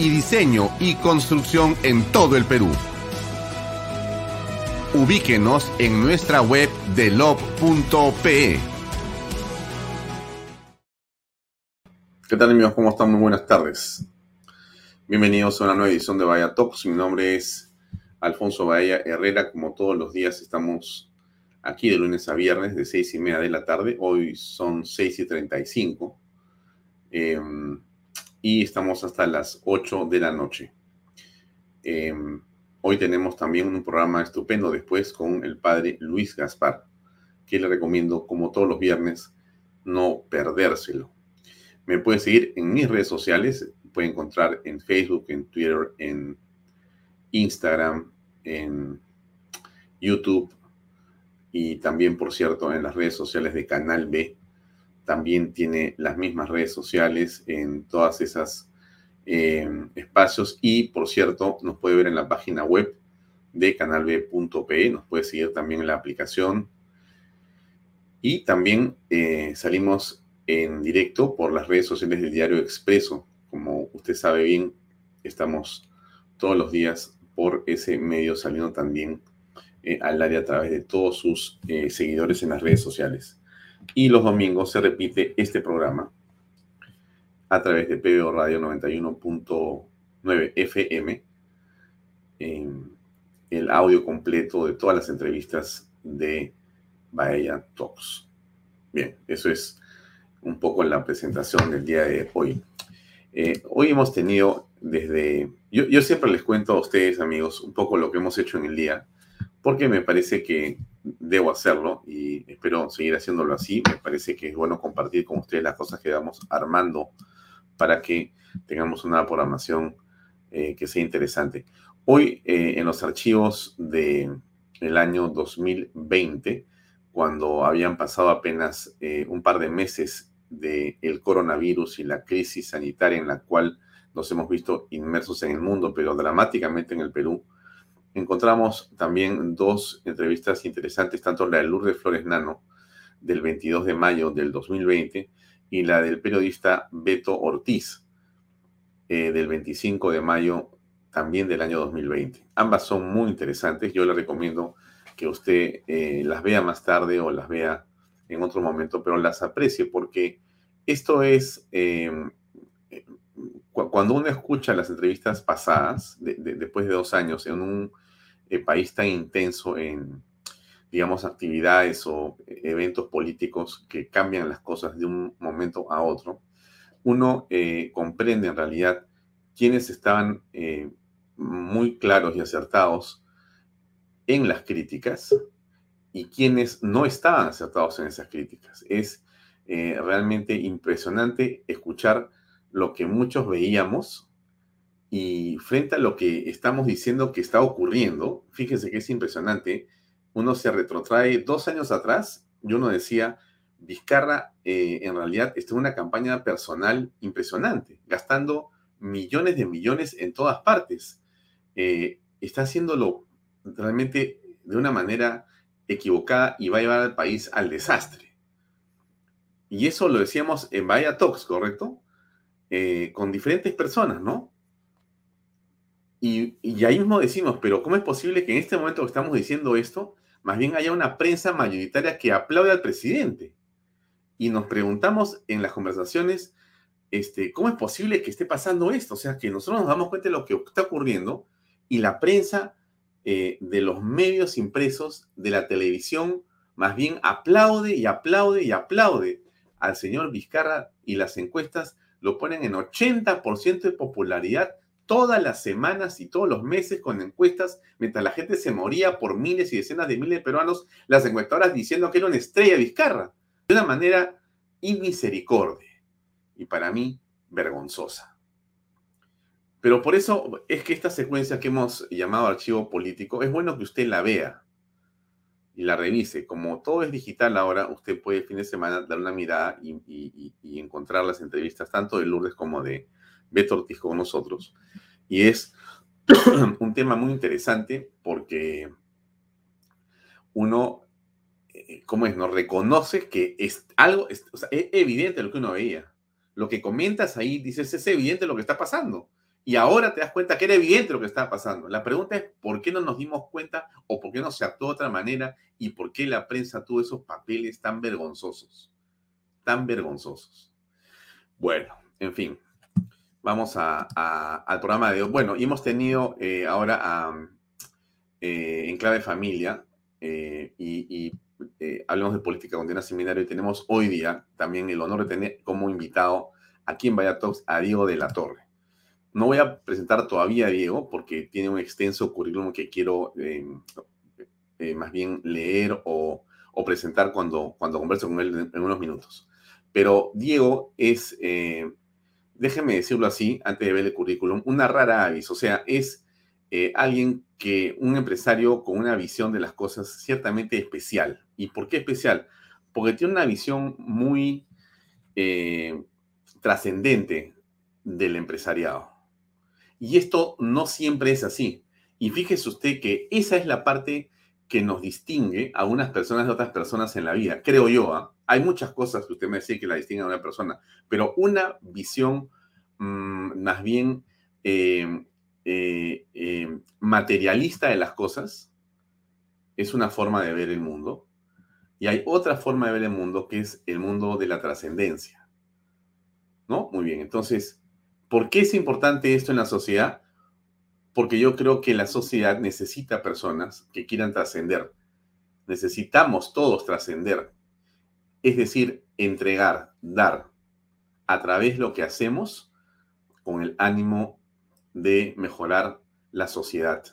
Y diseño y construcción en todo el Perú. Ubíquenos en nuestra web delop.pe. ¿Qué tal amigos? ¿Cómo están? Muy buenas tardes. Bienvenidos a una nueva edición de Bahía Talks. Mi nombre es Alfonso Bahía Herrera. Como todos los días estamos aquí de lunes a viernes de seis y media de la tarde. Hoy son seis y treinta y cinco. Em, y estamos hasta las 8 de la noche. Em, hoy tenemos también un programa estupendo después con el padre Luis Gaspar, que le recomiendo, como todos los viernes, no perdérselo. Me puede seguir en mis redes sociales, puede encontrar en Facebook, en Twitter, en Instagram, en YouTube y también, por cierto, en las redes sociales de Canal B. También tiene las mismas redes sociales en todas esas eh, espacios y, por cierto, nos puede ver en la página web de canalb.pe, nos puede seguir también en la aplicación y también eh, salimos en directo por las redes sociales del diario Expreso. Como usted sabe bien, estamos todos los días por ese medio saliendo también eh, al área a través de todos sus seguidores en las redes sociales. Y los domingos se repite este programa a través de PBO Radio 91.9 FM, el audio completo de todas las entrevistas de Bahía Talks. Bien, eso es un poco la presentación del día de hoy. Eh, hoy hemos tenido desde, yo, yo, siempre les cuento a ustedes amigos un poco lo que hemos hecho en el día, porque me parece que debo hacerlo y espero seguir haciéndolo así. Me parece que es bueno compartir con ustedes las cosas que vamos armando para que tengamos una programación eh, que sea interesante. Hoy eh, en los archivos del el año 2020, cuando habían pasado apenas eh, un par de meses del coronavirus y la crisis sanitaria en la cual nos hemos visto inmersos en el mundo, pero dramáticamente en el Perú, encontramos también dos entrevistas interesantes, tanto la de Lourdes Flores Nano, del 22 de mayo del 2020, y la del periodista Beto Ortiz, eh, del 25 de mayo también del año 2020. Ambas son muy interesantes, yo le recomiendo que usted eh, las vea más tarde o las vea en otro momento, pero las aprecie porque esto es, em, eh, cuando uno escucha las entrevistas pasadas, después de dos años, en un eh, país tan intenso en, digamos, actividades o eventos políticos que cambian las cosas de un momento a otro, uno comprende en realidad quiénes estaban muy claros y acertados en las críticas y quienes no estaban acertados en esas críticas. Es eh, realmente impresionante escuchar lo que muchos veíamos y frente a lo que estamos diciendo que está ocurriendo, fíjense que es impresionante, uno se retrotrae dos años atrás y uno decía, Vizcarra eh, en realidad está en una campaña personal impresionante, gastando millones de millones en todas partes. Eh, está haciéndolo realmente de una manera equivocada y va a llevar al país al desastre. Y eso lo decíamos en Bahía Talks, ¿correcto? Eh, con diferentes personas, ¿no? Y, y, ahí mismo decimos, pero ¿cómo es posible que en este momento que estamos diciendo esto, más bien haya una prensa mayoritaria que aplaude al presidente? Y nos preguntamos en las conversaciones, este, ¿cómo es posible que esté pasando esto? O sea, que nosotros nos damos cuenta de lo que está ocurriendo y la prensa eh, de los medios impresos, de la televisión, más bien aplaude y aplaude y aplaude al señor Vizcarra y las encuestas lo ponen en 80% de popularidad todas las semanas y todos los meses con encuestas, mientras la gente se moría por miles y decenas de miles de peruanos, las encuestadoras diciendo que era una estrella Vizcarra, de una manera inmisericordia y para mí vergonzosa. Pero por eso es que esta secuencia que hemos llamado archivo político, es bueno que usted la vea y la revise. Como todo es digital ahora, usted puede el fin de semana dar una mirada y, encontrar las entrevistas tanto de Lourdes como de Beto Ortiz con nosotros. Y es un tema muy interesante porque uno, eh, ¿cómo es? No reconoce que es algo, es, evidente lo que uno veía. Lo que comentas ahí, dices, es evidente lo que está pasando. Y ahora te das cuenta que era evidente lo que estaba pasando. La pregunta es, ¿por qué no nos dimos cuenta o por qué no se actuó de otra manera y por qué la prensa tuvo esos papeles tan vergonzosos? Tan vergonzosos. Bueno, en fin, vamos al programa de hoy. Bueno, y hemos tenido eh, ahora eh, en clave familia eh, y, hablamos de política con Seminario y tenemos hoy día también el honor de tener como invitado aquí en Vaya a Diego de la Torre. No voy a presentar todavía a Diego porque tiene un extenso currículum que quiero más bien leer o, presentar cuando, cuando converso con él en, unos minutos. Pero Diego es, déjeme decirlo así, antes de ver el currículum, una rara avis. O sea, es alguien que, un empresario con una visión de las cosas ciertamente especial. ¿Y por qué especial? Porque tiene una visión muy trascendente del empresariado. Y esto no siempre es así. Y fíjese usted que esa es la parte que nos distingue a unas personas de otras personas en la vida, creo yo. ¿ah? Hay muchas cosas que usted me decía que la distinguen a una persona, pero una visión mm, más bien em, eh, em, materialista de las cosas es una forma de ver el mundo. Y hay otra forma de ver el mundo que es el mundo de la trascendencia. ¿No? Muy bien, entonces, ¿Por qué es importante esto en la sociedad? Porque yo creo que la sociedad necesita personas que quieran trascender. Necesitamos todos trascender. Es decir, entregar, dar a través de lo que hacemos con el ánimo de mejorar la sociedad,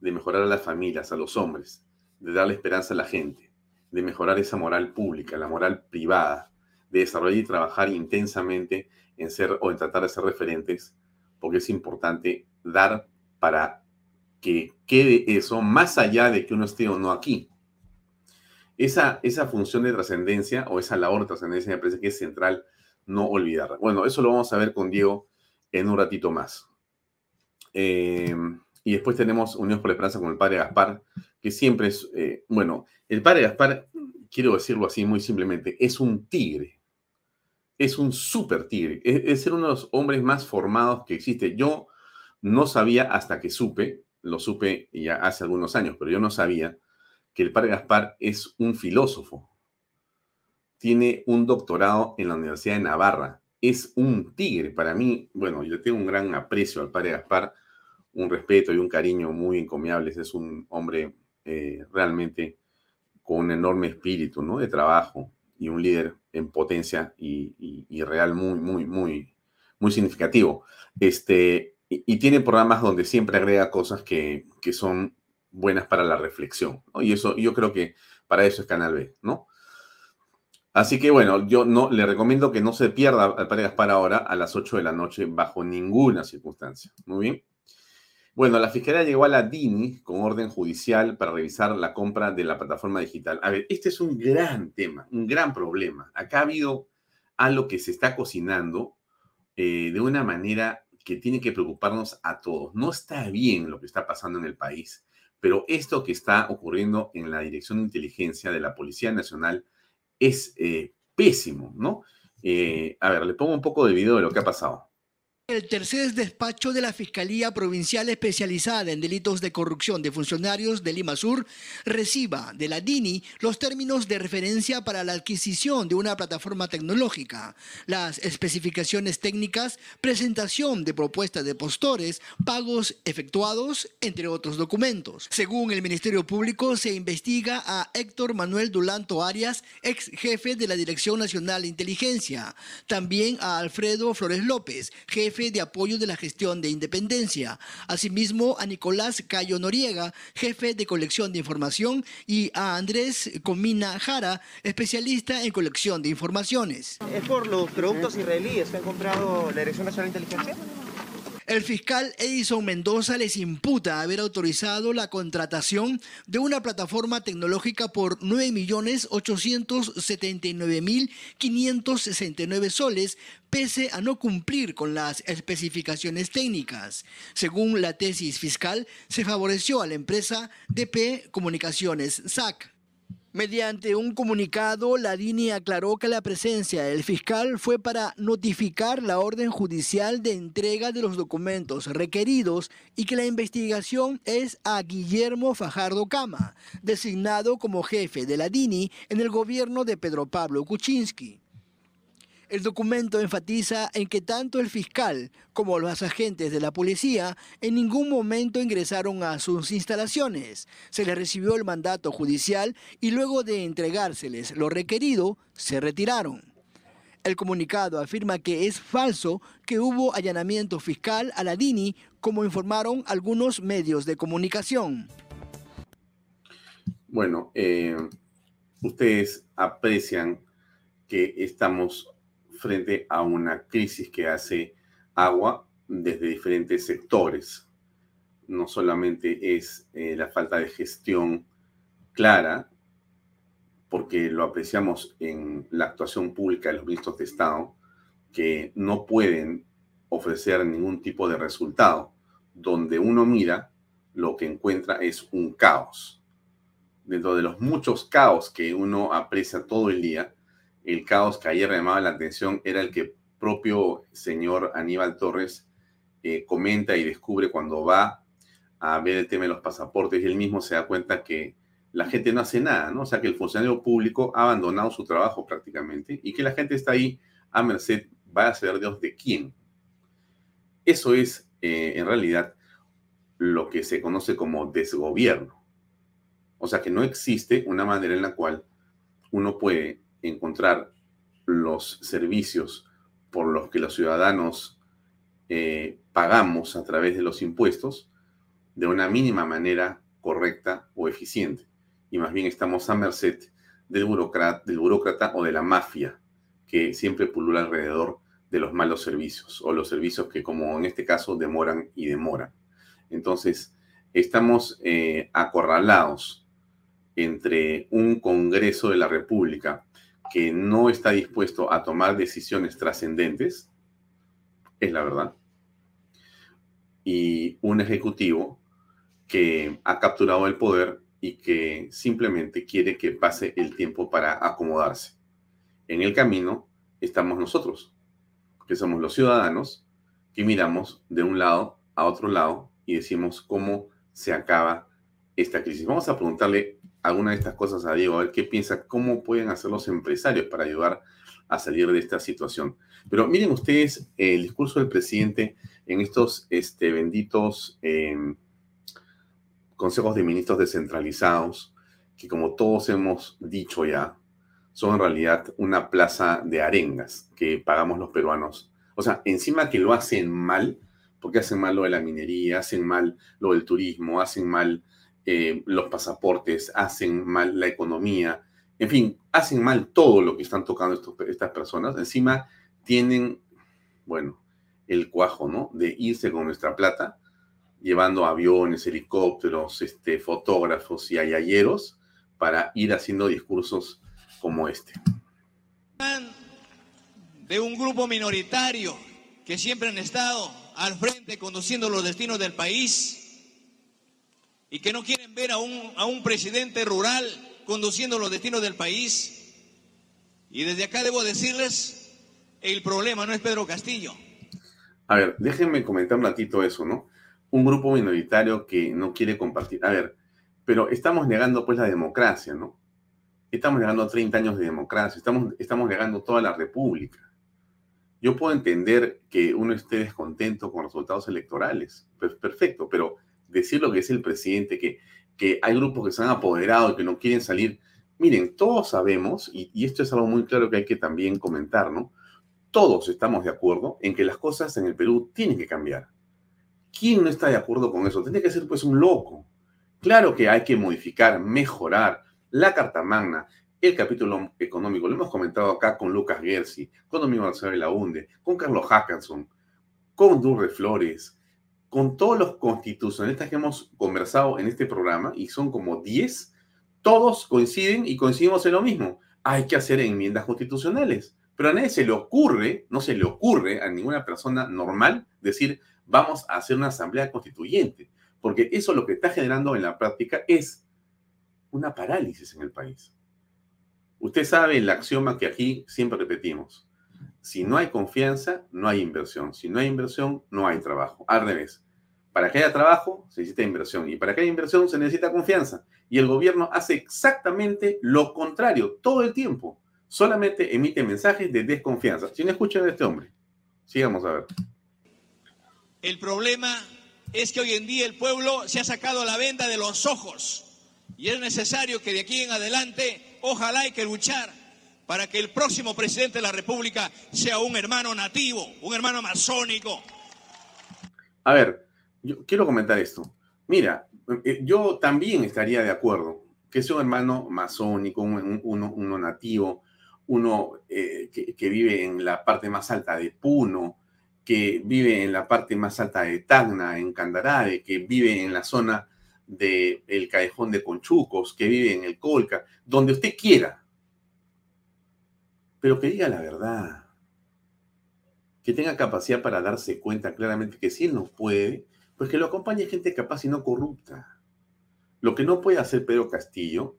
de mejorar a las familias, a los hombres, de darle esperanza a la gente, de mejorar esa moral pública, la moral privada, de desarrollar y trabajar intensamente en ser o en tratar de ser referentes, porque es importante dar para que quede eso más allá de que uno esté o no aquí. Esa, esa función de trascendencia o esa labor de trascendencia me parece que es central no olvidarla. Bueno, eso lo vamos a ver con Diego en un ratito más. Em, y después tenemos Unión por la Esperanza con el padre Gaspar, que siempre es, eh, bueno, el padre Gaspar, quiero decirlo así muy simplemente, es un tigre es un súper tigre. Es, ser uno de los hombres más formados que existe. Yo no sabía hasta que supe, lo supe ya hace algunos años, pero yo no sabía que el padre Gaspar es un filósofo. Tiene un doctorado en la Universidad de Navarra. Es un tigre. Para mí, bueno, yo tengo un gran aprecio al padre Gaspar, un respeto y un cariño muy encomiables. Es un hombre eh, realmente con un enorme espíritu, ¿no? De trabajo y un líder en potencia y, real muy, muy, muy, muy significativo. Este, y, tiene programas donde siempre agrega cosas que, son buenas para la reflexión. Y eso, yo creo que para eso es Canal B, ¿no? Así que bueno, yo no le recomiendo que no se pierda al Padre Gaspar ahora a las 8 de la noche bajo ninguna circunstancia. Muy bien. Bueno, la Fiscalía llegó a la DINI con orden judicial para revisar la compra de la plataforma digital. A ver, este es un gran tema, un gran problema. Acá ha habido algo que se está cocinando eh, de una manera que tiene que preocuparnos a todos. No está bien lo que está pasando en el país, Pero esto que está ocurriendo en la Dirección de Inteligencia de la Policía Nacional es eh, pésimo, ¿no? Eh, a ver, le pongo un poco de video de lo que ha pasado. El tercer despacho de la Fiscalía Provincial Especializada en Delitos de Corrupción de Funcionarios de Lima Sur reciba de la DINI los términos de referencia para la adquisición de una plataforma tecnológica, las especificaciones técnicas, presentación de propuestas de postores, pagos efectuados, entre otros documentos. Según el Ministerio Público, se investiga a Héctor Manuel Dulanto Arias, ex jefe de la Dirección Nacional de Inteligencia, también a Alfredo Flores López, jefe de apoyo de la gestión de independencia. Asimismo, a Nicolás Cayo Noriega, jefe de colección de información, y a Andrés Comina Jara, especialista en colección de informaciones. ¿Es por los productos israelíes que han comprado la Dirección Nacional de Inteligencia? El fiscal Edison Mendoza les imputa haber autorizado la contratación de una plataforma tecnológica por 9.879.569 soles, pese a no cumplir con las especificaciones técnicas. Según la tesis fiscal, se favoreció a la empresa DP Comunicaciones SAC. Mediante un comunicado, la DINI aclaró que la presencia del fiscal fue para notificar la orden judicial de entrega de los documentos requeridos y que la investigación es a Guillermo Fajardo Cama, designado como jefe de la DINI en el gobierno de Pedro Pablo Kuczynski. El documento enfatiza en que tanto el fiscal como los agentes de la policía en ningún momento ingresaron a sus instalaciones. Se les recibió el mandato judicial y luego de entregárseles lo requerido, se retiraron. El comunicado afirma que es falso que hubo allanamiento fiscal a la DINI, como informaron algunos medios de comunicación. Bueno, eh, ustedes aprecian que estamos frente a una crisis que hace agua desde diferentes sectores. No solamente es eh, la falta de gestión clara, porque lo apreciamos en la actuación pública de los ministros de Estado, que no pueden ofrecer ningún tipo de resultado. Donde uno mira, lo que encuentra es un caos. Dentro de los muchos caos que uno aprecia todo el día, el caos que ayer llamaba la atención era el que propio señor Aníbal Torres eh, comenta y descubre cuando va a ver el tema de los pasaportes y él mismo se da cuenta que la gente no hace nada, ¿no? O sea, que el funcionario público ha abandonado su trabajo prácticamente y que la gente está ahí a merced, va a saber Dios de quién. Eso es, eh, en realidad, lo que se conoce como desgobierno. O sea, que no existe una manera en la cual uno puede encontrar los servicios por los que los ciudadanos eh, pagamos a través de los impuestos de una mínima manera correcta o eficiente. Y más bien estamos a merced del burócrata, del o de la mafia que siempre pulula alrededor de los malos servicios o los servicios que, como en este caso, demoran y demoran. Entonces, estamos eh, acorralados entre un Congreso de la República que no está dispuesto a tomar decisiones trascendentes, es la verdad, y un ejecutivo que ha capturado el poder y que simplemente quiere que pase el tiempo para acomodarse. En el camino estamos nosotros, que somos los ciudadanos, que miramos de un lado a otro lado y decimos cómo se acaba esta crisis. Vamos a preguntarle alguna de estas cosas a Diego, a ver qué piensa, cómo pueden hacer los empresarios para ayudar a salir de esta situación. Pero miren ustedes el discurso del presidente en estos este, benditos em, consejos de ministros descentralizados, que como todos hemos dicho ya, son en realidad una plaza de arengas que pagamos los peruanos. O sea, encima que lo hacen mal, porque hacen mal lo de la minería, hacen mal lo del turismo, hacen mal eh, los pasaportes, hacen mal la economía, en fin, hacen mal todo lo que están tocando estas personas. Encima tienen, bueno, el cuajo, ¿no? De irse con nuestra plata, llevando aviones, helicópteros, este, fotógrafos y ayayeros para ir haciendo discursos como este. De un grupo minoritario que siempre han estado al frente conduciendo los destinos del país y que no quieren ver a un, a un presidente rural conduciendo los destinos del país. Y desde acá debo decirles, el problema no es Pedro Castillo. A ver, déjenme comentar un ratito eso, ¿no? Un grupo minoritario que no quiere compartir. A ver, pero estamos negando pues la democracia, ¿no? Estamos negando 30 años de democracia, estamos, estamos negando toda la república. Yo puedo entender que uno esté descontento con resultados electorales, pues perfecto, pero decir lo que es el presidente, que, que hay grupos que se han apoderado que no quieren salir. Miren, todos sabemos, y, y esto es algo muy claro que hay que también comentar, ¿no? Todos estamos de acuerdo en que las cosas en el Perú tienen que cambiar. ¿Quién no está de acuerdo con eso? Tiene que ser pues un loco. Claro que hay que modificar, mejorar la Carta Magna, el capítulo económico. Lo hemos comentado acá con Lucas Gersi, con Domingo Marcelo de la UNDE, con Carlos Hackanson, con Durre Flores, con todos los constitucionalistas que hemos conversado en este programa, y son como 10, todos coinciden y coincidimos en lo mismo. Hay que hacer enmiendas constitucionales. Pero a nadie se le ocurre, no se le ocurre a ninguna persona normal decir, vamos a hacer una asamblea constituyente, porque eso lo que está generando en la práctica es una parálisis en el país. Usted sabe el axioma que aquí siempre repetimos. Si no hay confianza, no hay inversión. Si no hay inversión, no hay trabajo. Al revés. Para que haya trabajo, se necesita inversión. Y para que haya inversión, se necesita confianza. Y el gobierno hace exactamente lo contrario todo el tiempo. Solamente emite mensajes de desconfianza. Si no escuchan a este hombre, sigamos a ver. El problema es que hoy en día el pueblo se ha sacado la venda de los ojos. Y es necesario que de aquí en adelante, ojalá hay que luchar para que el próximo presidente de la República sea un hermano nativo, un hermano masónico. A ver, quiero comentar esto. Mira, eh, yo también estaría de acuerdo que sea un hermano masónico, un, uno, nativo, uno eh, que, vive en la parte más alta de Puno, que vive en la parte más alta de Tacna, en Candarade, que vive en la zona del el Callejón de Conchucos, que vive en el Colca, donde usted quiera. Pero que diga la verdad. Que tenga capacidad para darse cuenta claramente que si él no puede, pues que lo acompañe gente capaz y no corrupta. Lo que no puede hacer Pedro Castillo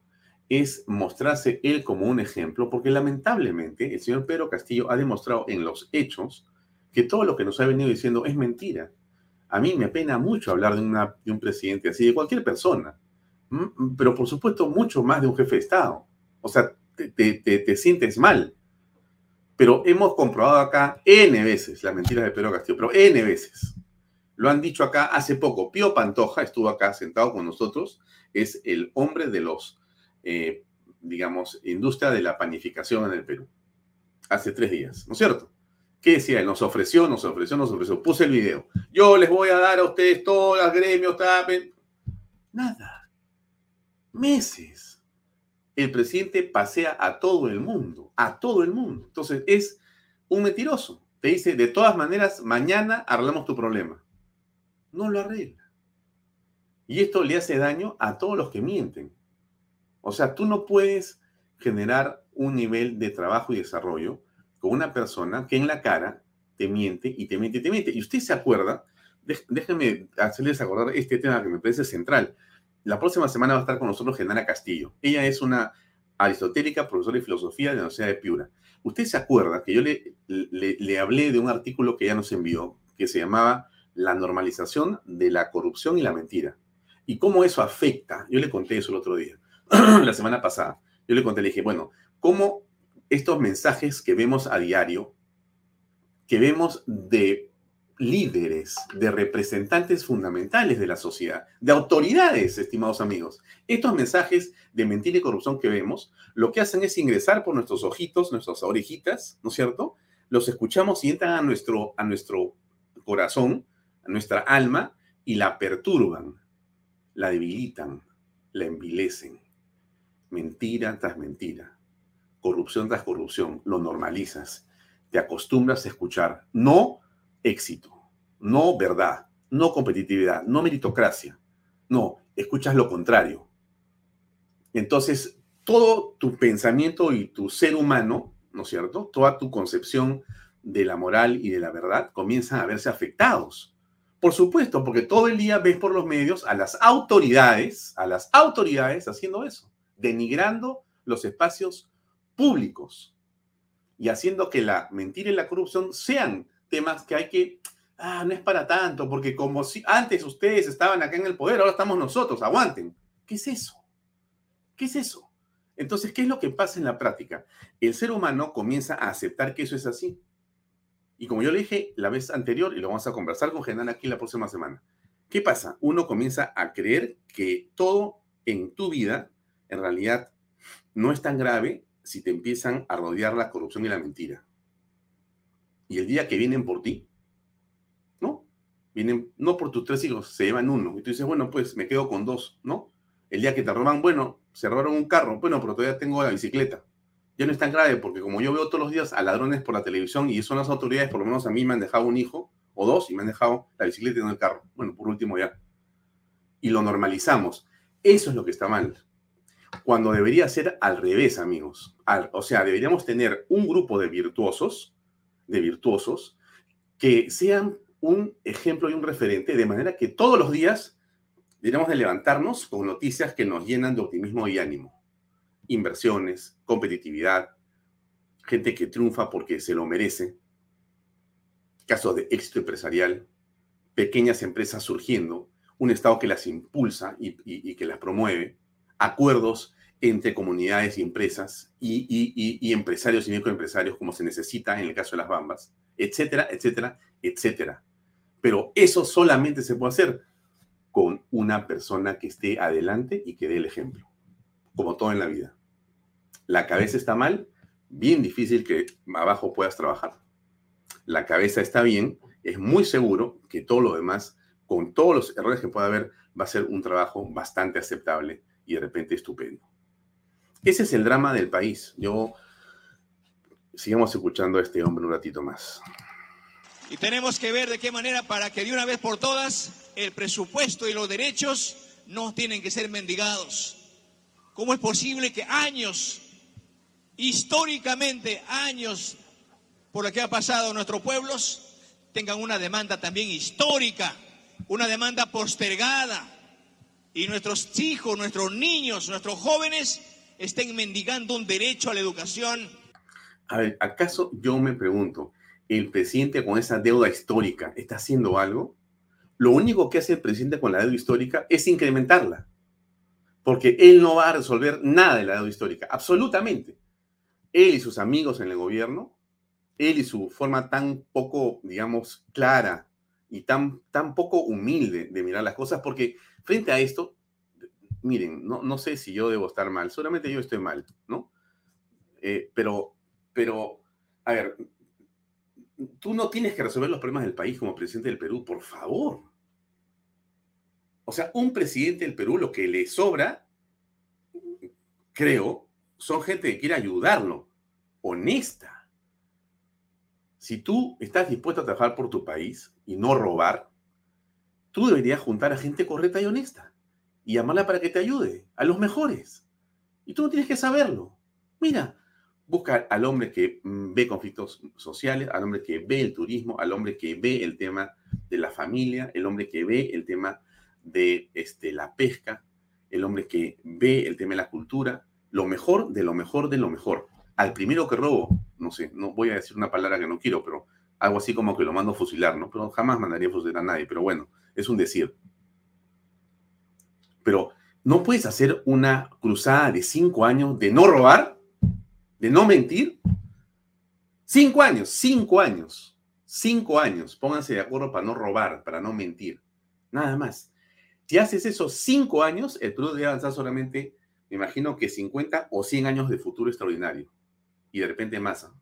es mostrarse él como un ejemplo, porque lamentablemente el señor Pedro Castillo ha demostrado en los hechos que todo lo que nos ha venido diciendo es mentira. A mí me apena mucho hablar de, un presidente así, de cualquier persona, pero por supuesto mucho más de un jefe de Estado. O sea, te, te, te sientes mal. Pero hemos comprobado acá N veces las mentiras de Pedro Castillo, pero N veces. Lo han dicho acá hace poco. Pío Pantoja estuvo acá sentado con nosotros, es el hombre de los eh, digamos, industria de la panificación en el Perú. Hace tres días, ¿no es cierto? ¿Qué decía? Nos ofreció, nos ofreció, nos ofreció. Puse el video. Yo les voy a dar a ustedes todas las gremios, tapen. Nada. Meses. El presidente pasea a todo el mundo, a todo el mundo. Entonces es un mentiroso. Te dice, de todas maneras, mañana arreglamos tu problema. No lo arregla. Y esto le hace daño a todos los que mienten. O sea, tú no puedes generar un nivel de trabajo y desarrollo con una persona que en la cara te miente y te miente y te miente. Y usted se acuerda, déjenme hacerles acordar este tema que me parece central. La próxima semana va a estar con nosotros Genara Castillo. Ella es una aristotélica profesora de filosofía de la Universidad de Piura. Usted se acuerda que yo le, hablé de un artículo que ella nos envió que se llamaba La normalización de la corrupción y la mentira. Y cómo eso afecta. Yo le conté eso el otro día la semana pasada. Yo le conté, le dije, bueno, ¿cómo estos mensajes que vemos a diario, que vemos de líderes, de representantes fundamentales de la sociedad, de autoridades, estimados amigos, estos mensajes de mentira y corrupción que vemos, lo que hacen es ingresar por nuestros ojitos, nuestras orejitas, ¿no es cierto? Los escuchamos y entran a nuestro, a nuestro corazón, a nuestra alma, y la perturban, la debilitan, la envilecen mentira tras mentira, corrupción tras corrupción, lo normalizas, te acostumbras a escuchar no éxito, no verdad, no competitividad, no meritocracia, no, escuchas lo contrario. Entonces, todo tu pensamiento y tu ser humano, ¿no es cierto? Toda tu concepción de la moral y de la verdad comienzan a verse afectados Por supuesto, porque todo el día ves por los medios a las autoridades, a las autoridades haciendo eso, denigrando los espacios públicos y haciendo que la mentira y la corrupción sean temas que hay que, ah, no es para tanto, porque como si antes ustedes estaban acá en el poder, ahora estamos nosotros, aguanten. ¿Qué es eso? ¿Qué es eso? Entonces, ¿qué es lo que pasa en la práctica? El ser humano comienza a aceptar que eso es así. Y como yo le dije la vez anterior, y lo vamos a conversar con Genan aquí la próxima semana, ¿qué pasa? Uno comienza a creer que todo en tu vida, en realidad, no es tan grave si te empiezan a rodear la corrupción y la mentira. Y el día que vienen por ti, ¿no? Vienen, no por tus tres hijos, se llevan uno. Y tú dices, bueno, pues me quedo con dos, ¿no? El día que te roban, bueno, se robaron un carro, bueno, pero todavía tengo la bicicleta ya no es tan grave, porque como yo veo todos los días a ladrones por la televisión y son las autoridades, por lo menos a mí me han dejado un hijo o dos y me han dejado la bicicleta en el carro. Bueno, por último ya. Y lo normalizamos. Eso es lo que está mal. Cuando debería ser al revés, amigos. o sea, deberíamos tener un grupo de virtuosos, de virtuosos, que sean un ejemplo y un referente, de manera que todos los días deberíamos de levantarnos con noticias que nos llenan de optimismo y ánimo. Inversiones, competitividad, gente que triunfa porque se lo merece, casos de éxito empresarial, pequeñas empresas surgiendo, un Estado que las impulsa y, que las promueve, acuerdos entre comunidades y empresas y, empresarios y microempresarios como se necesita en el caso de las Bambas, etcétera, etcétera, etcétera. Pero eso solamente se puede hacer con una persona que esté adelante y que dé el ejemplo, como todo en la vida la cabeza está mal, bien difícil que abajo puedas trabajar. La cabeza está bien, es muy seguro que todo lo demás, con todos los errores que pueda haber, va a ser un trabajo bastante aceptable y de repente estupendo. Ese es el drama del país. Yo sigamos escuchando a este hombre un ratito más. Y tenemos que ver de qué manera para que de una vez por todas el presupuesto y los derechos no tienen que ser mendigados. ¿Cómo es posible que años históricamente años por lo que ha pasado nuestros pueblos, tengan una demanda también histórica, una demanda postergada, y nuestros hijos, nuestros niños, nuestros jóvenes estén mendigando un derecho a la educación. A ver, ¿acaso yo me pregunto, el presidente con esa deuda histórica está haciendo algo? Lo único que hace el presidente con la deuda histórica es incrementarla, porque él no va a resolver nada de la deuda histórica, absolutamente él y sus amigos en el gobierno, él y su forma tan poco, digamos, clara y tan, tan poco humilde de mirar las cosas, porque frente a esto, miren, no, no sé si yo debo estar mal, solamente yo estoy mal, ¿no? Eh, pero, pero, a ver, tú no tienes que resolver los problemas del país como presidente del Perú, por favor. O sea, un presidente del Perú lo que le sobra, creo, son gente que quiere ayudarlo, honesta. Si tú estás dispuesto a trabajar por tu país y no robar, tú deberías juntar a gente correcta y honesta y llamarla para que te ayude, a los mejores. Y tú no tienes que saberlo. Mira, busca al hombre que mm, ve conflictos sociales, al hombre que ve el turismo, al hombre que ve el tema de la familia, el hombre que ve el tema de este, la pesca, el hombre que ve el tema de la cultura, lo mejor de lo mejor de lo mejor. Al primero que robo, no sé, no voy a decir una palabra que no quiero, pero algo así como que lo mando a fusilar, ¿no? Pero jamás mandaría a fusilar a nadie, pero bueno, es un decir. Pero no puedes hacer una cruzada de cinco años de no robar, de no mentir. Cinco años, cinco años, cinco años. Pónganse de acuerdo para no robar, para no mentir. Nada más. Si haces eso cinco años, el Perú debe avanzar solamente me imagino que 50 o 100 años de futuro extraordinario y de repente masa.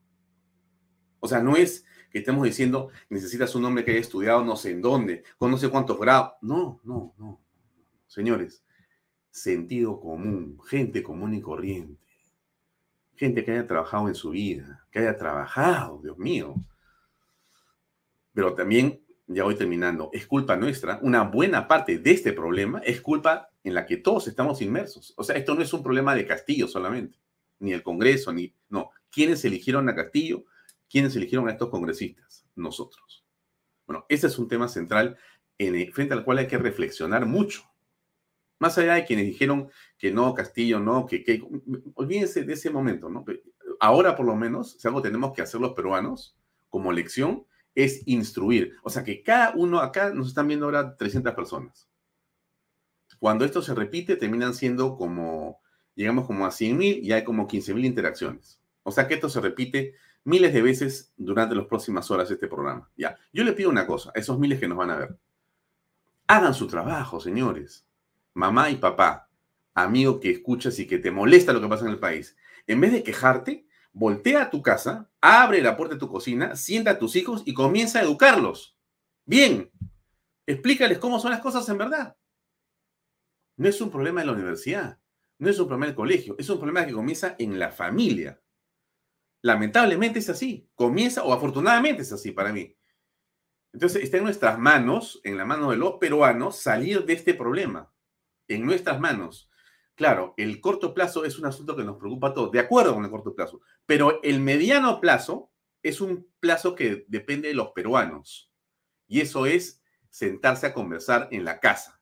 O sea, no es que estemos diciendo necesitas un hombre que haya estudiado no sé en dónde, con no sé cuántos grados. No, no, no. Señores, sentido común, gente común y corriente. Gente que haya trabajado en su vida, que haya trabajado, Dios mío. Pero también, ya voy terminando, es culpa nuestra. Una buena parte de este problema es culpa en la que todos estamos inmersos. O sea, esto no es un problema de Castillo solamente, ni el Congreso, ni... No, ¿quiénes eligieron a Castillo? ¿Quiénes eligieron a estos congresistas? Nosotros. Bueno, ese es un tema central en, frente al cual hay que reflexionar mucho. Más allá de quienes dijeron que no, Castillo, no, que, olvídense de ese momento, ¿no? Ahora por lo menos, si algo tenemos que hacer los peruanos como lección, es instruir. O sea, que cada uno, acá nos están viendo ahora 300 personas. Cuando esto se repite, terminan siendo como, llegamos como a 100 mil y hay como 15 mil interacciones. O sea que esto se repite miles de veces durante las próximas horas de este programa. Ya, yo le pido una cosa esos miles que nos van a ver. Hagan su trabajo, señores. Mamá y papá, amigo que escuchas y que te molesta lo que pasa en el país. En vez de quejarte, voltea a tu casa, abre la puerta de tu cocina, sienta a tus hijos y comienza a educarlos. Bien, explícales cómo son las cosas en verdad. No es un problema de la universidad, no es un problema del colegio, es un problema que comienza en la familia. Lamentablemente es así, comienza, o afortunadamente es así para mí. Entonces está en nuestras manos, en la mano de los peruanos, salir de este problema. En nuestras manos. Claro, el corto plazo es un asunto que nos preocupa a todos, de acuerdo con el corto plazo, pero el mediano plazo es un plazo que depende de los peruanos. Y eso es sentarse a conversar en la casa,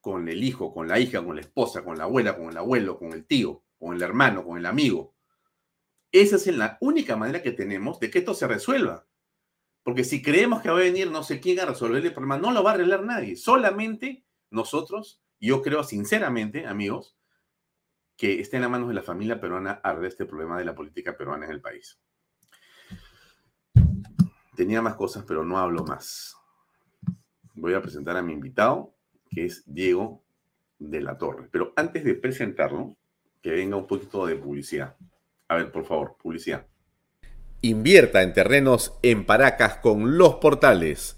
con el hijo, con la hija, con la esposa, con la abuela, con el abuelo, con el tío, con el hermano, con el amigo. Esa es la única manera que tenemos de que esto se resuelva. Porque si creemos que va a venir no sé quién a resolver el problema, no lo va a arreglar nadie. Solamente nosotros yo creo sinceramente, amigos, que está en las manos de la familia peruana arreglar este problema de la política peruana en el país. Tenía más cosas, pero no hablo más. Voy a presentar a mi invitado, que es Diego de la Torre. Pero antes de presentarlo, que venga un poquito de publicidad. A ver, por favor, publicidad. Invierta en terrenos en Paracas con los portales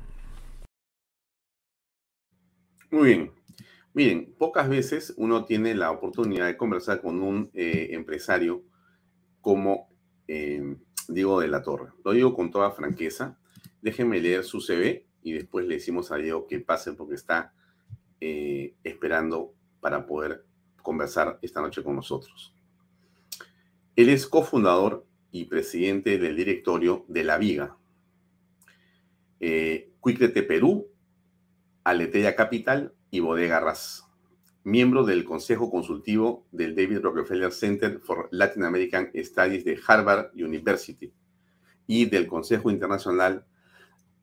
Muy bien. Miren, pocas veces uno tiene la oportunidad de conversar con un eh, empresario como eh, Diego de la Torre. Lo digo con toda franqueza. Déjenme leer su CV y después le decimos a Diego que pase porque está eh, esperando para poder conversar esta noche con nosotros. Él es cofundador y presidente del directorio de La Viga. Eh, Perú Aletea Capital y Bodega Ras. Miembro del Consejo Consultivo del David Rockefeller Center for Latin American Studies de Harvard University y del Consejo Internacional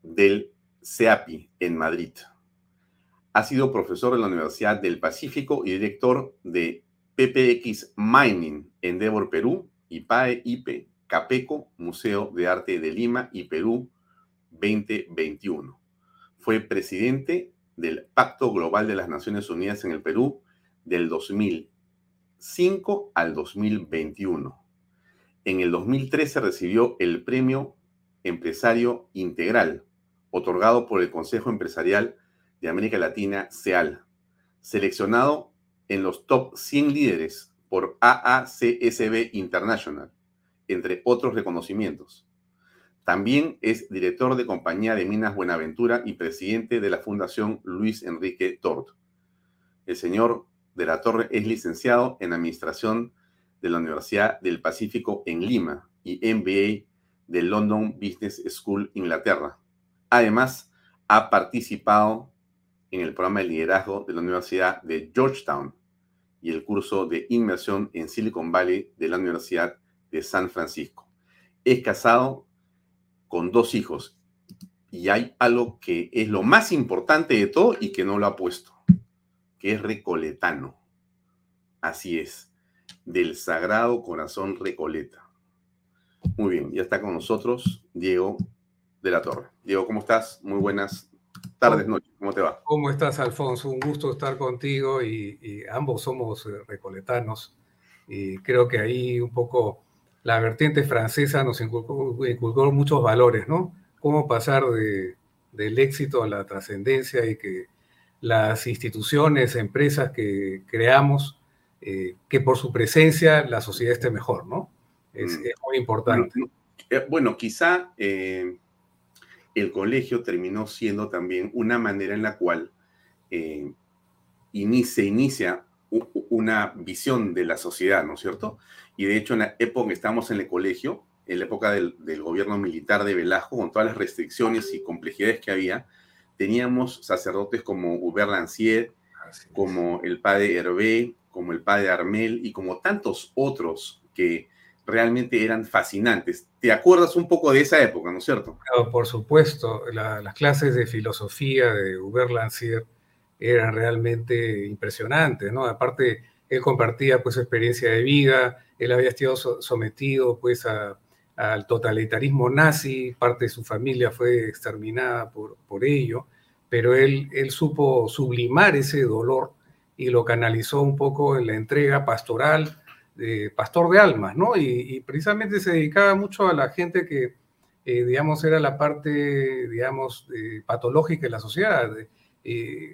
del CEAPI en Madrid. Ha sido profesor de la Universidad del Pacífico y director de PPX Mining Endeavor Perú y PAE IP Capeco, Museo de Arte de Lima y Perú 2021 fue presidente del Pacto Global de las Naciones Unidas en el Perú del 2005 al 2021. En el 2013 recibió el Premio Empresario Integral, otorgado por el Consejo Empresarial de América Latina, CEAL, seleccionado en los top 100 líderes por AACSB International, entre otros reconocimientos. También es director de Compañía de Minas Buenaventura y presidente de la Fundación Luis Enrique Tort. El señor de la Torre es licenciado en Administración de la Universidad del Pacífico en Lima y MBA de London Business School, Inglaterra. Además, ha participado en el programa de liderazgo de la Universidad de Georgetown y el curso de inmersión en Silicon Valley de la Universidad de San Francisco. Es casado con dos hijos y hay algo que es lo más importante de todo y que no lo ha puesto, que es recoletano. Así es, del Sagrado Corazón Recoleta. Muy bien, ya está con nosotros Diego de la Torre. Diego, ¿cómo estás? Muy buenas tardes, noches. ¿Cómo te va? ¿Cómo estás, Alfonso? Un gusto estar contigo y, ambos somos eh, recoletanos. Y creo que ahí un poco la vertiente francesa nos inculcó, muchos valores, ¿no? Cómo pasar del éxito a la trascendencia y que las instituciones, empresas que creamos, eh, que por su presencia la sociedad esté mejor, ¿no? Es, mm. muy importante. Eh, bueno, quizá el colegio terminó siendo también una manera en la cual eh, se inicia una visión de la sociedad, ¿no es cierto? Y de hecho, en la época que estamos en el colegio, en la época del, gobierno militar de Velasco, con todas las restricciones y complejidades que había, teníamos sacerdotes como Hubert Lancier, como el padre Hervé, como el padre Armel y como tantos otros que realmente eran fascinantes. ¿Te acuerdas un poco de esa época, no es cierto? por supuesto, las clases de filosofía de Hubert Lancier eran realmente impresionantes, ¿no? Aparte, él compartía pues su experiencia de vida, él había estado sometido pues al totalitarismo nazi, parte de su familia fue exterminada por, por ello, pero él, él supo sublimar ese dolor y lo canalizó un poco en la entrega pastoral pastor de almas, ¿no? Y, precisamente se dedicaba mucho a la gente que, eh, digamos, era la parte, digamos, patológica de la sociedad.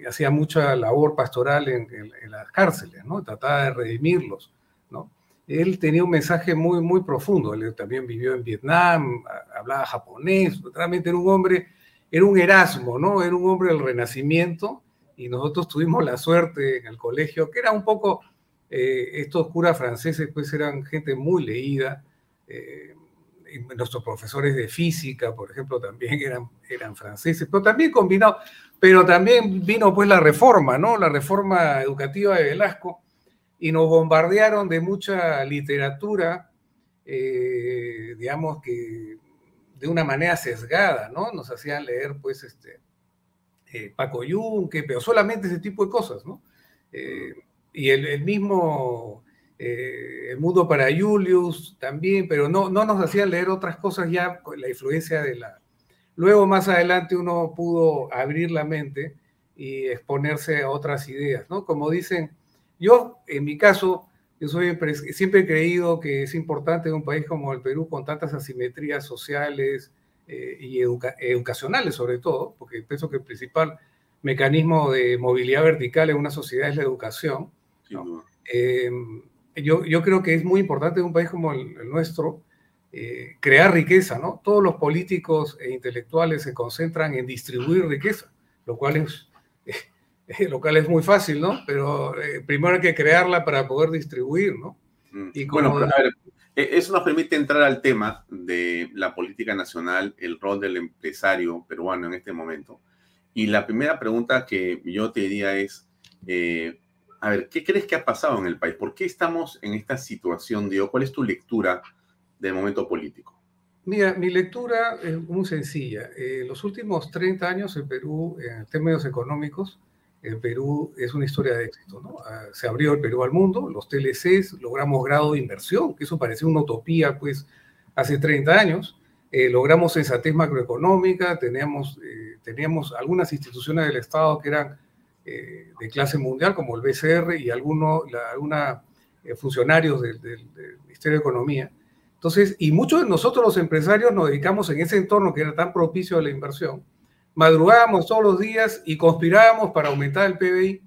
Hacía mucha labor pastoral en, las cárceles, ¿no? Trataba de redimirlos, ¿no? Él tenía un mensaje muy, muy profundo. Él también vivió en Vietnam, hablaba japonés, realmente era un hombre, era un Erasmo, ¿no? Era un hombre del Renacimiento y nosotros tuvimos la suerte en el colegio, que era un poco eh, estos curas franceses pues eran gente muy leída. Eh, nuestros profesores de física, por ejemplo, también eran, eran franceses, pero también combinado, pero también vino pues la reforma, ¿no? La reforma educativa de Velasco y nos bombardearon de mucha literatura, eh, digamos que de una manera sesgada, ¿no? Nos hacían leer pues este Paco Yunque, pero solamente ese tipo de cosas, ¿no? y el, mismo eh, El Mundo para Julius también, pero no, no nos hacían leer otras cosas ya con la influencia de la... Luego más adelante uno pudo abrir la mente y exponerse a otras ideas, ¿no? Como dicen, yo en mi caso, yo soy, siempre he creído que es importante en un país como el Perú con tantas asimetrías sociales eh, y educacionales sobre todo, porque pienso que el principal mecanismo de movilidad vertical en una sociedad es la educación, eh, yo, yo, creo que es muy importante en un país como el, nuestro eh, crear riqueza, ¿no? Todos los políticos e intelectuales se concentran en distribuir riqueza, lo cual es, lo cual es muy fácil, ¿no? Pero eh, primero hay que crearla para poder distribuir, ¿no? Mm. Y bueno, eso nos permite entrar al tema de la política nacional, el rol del empresario peruano en este momento. Y la primera pregunta que yo te diría es, a ver, ¿qué crees que ha pasado en el país? ¿Por qué estamos en esta situación, Diego? ¿Cuál es tu lectura del momento político? Mira, mi lectura es muy sencilla. En eh, los últimos 30 años en Perú, en términos económicos, el Perú es una historia de éxito. ¿no? Ah, se abrió el Perú al mundo, los TLCs, logramos grado de inversión, que eso parecía una utopía pues hace 30 años. Eh, logramos sensatez macroeconómica, teníamos, eh, teníamos algunas instituciones del Estado que eran eh, de clase mundial, como el BCR y algunos eh, funcionarios del, Ministerio de Economía. Entonces, y muchos de nosotros los empresarios nos dedicamos en ese entorno que era tan propicio a la inversión. Madrugábamos todos los días y conspirábamos para aumentar el PBI,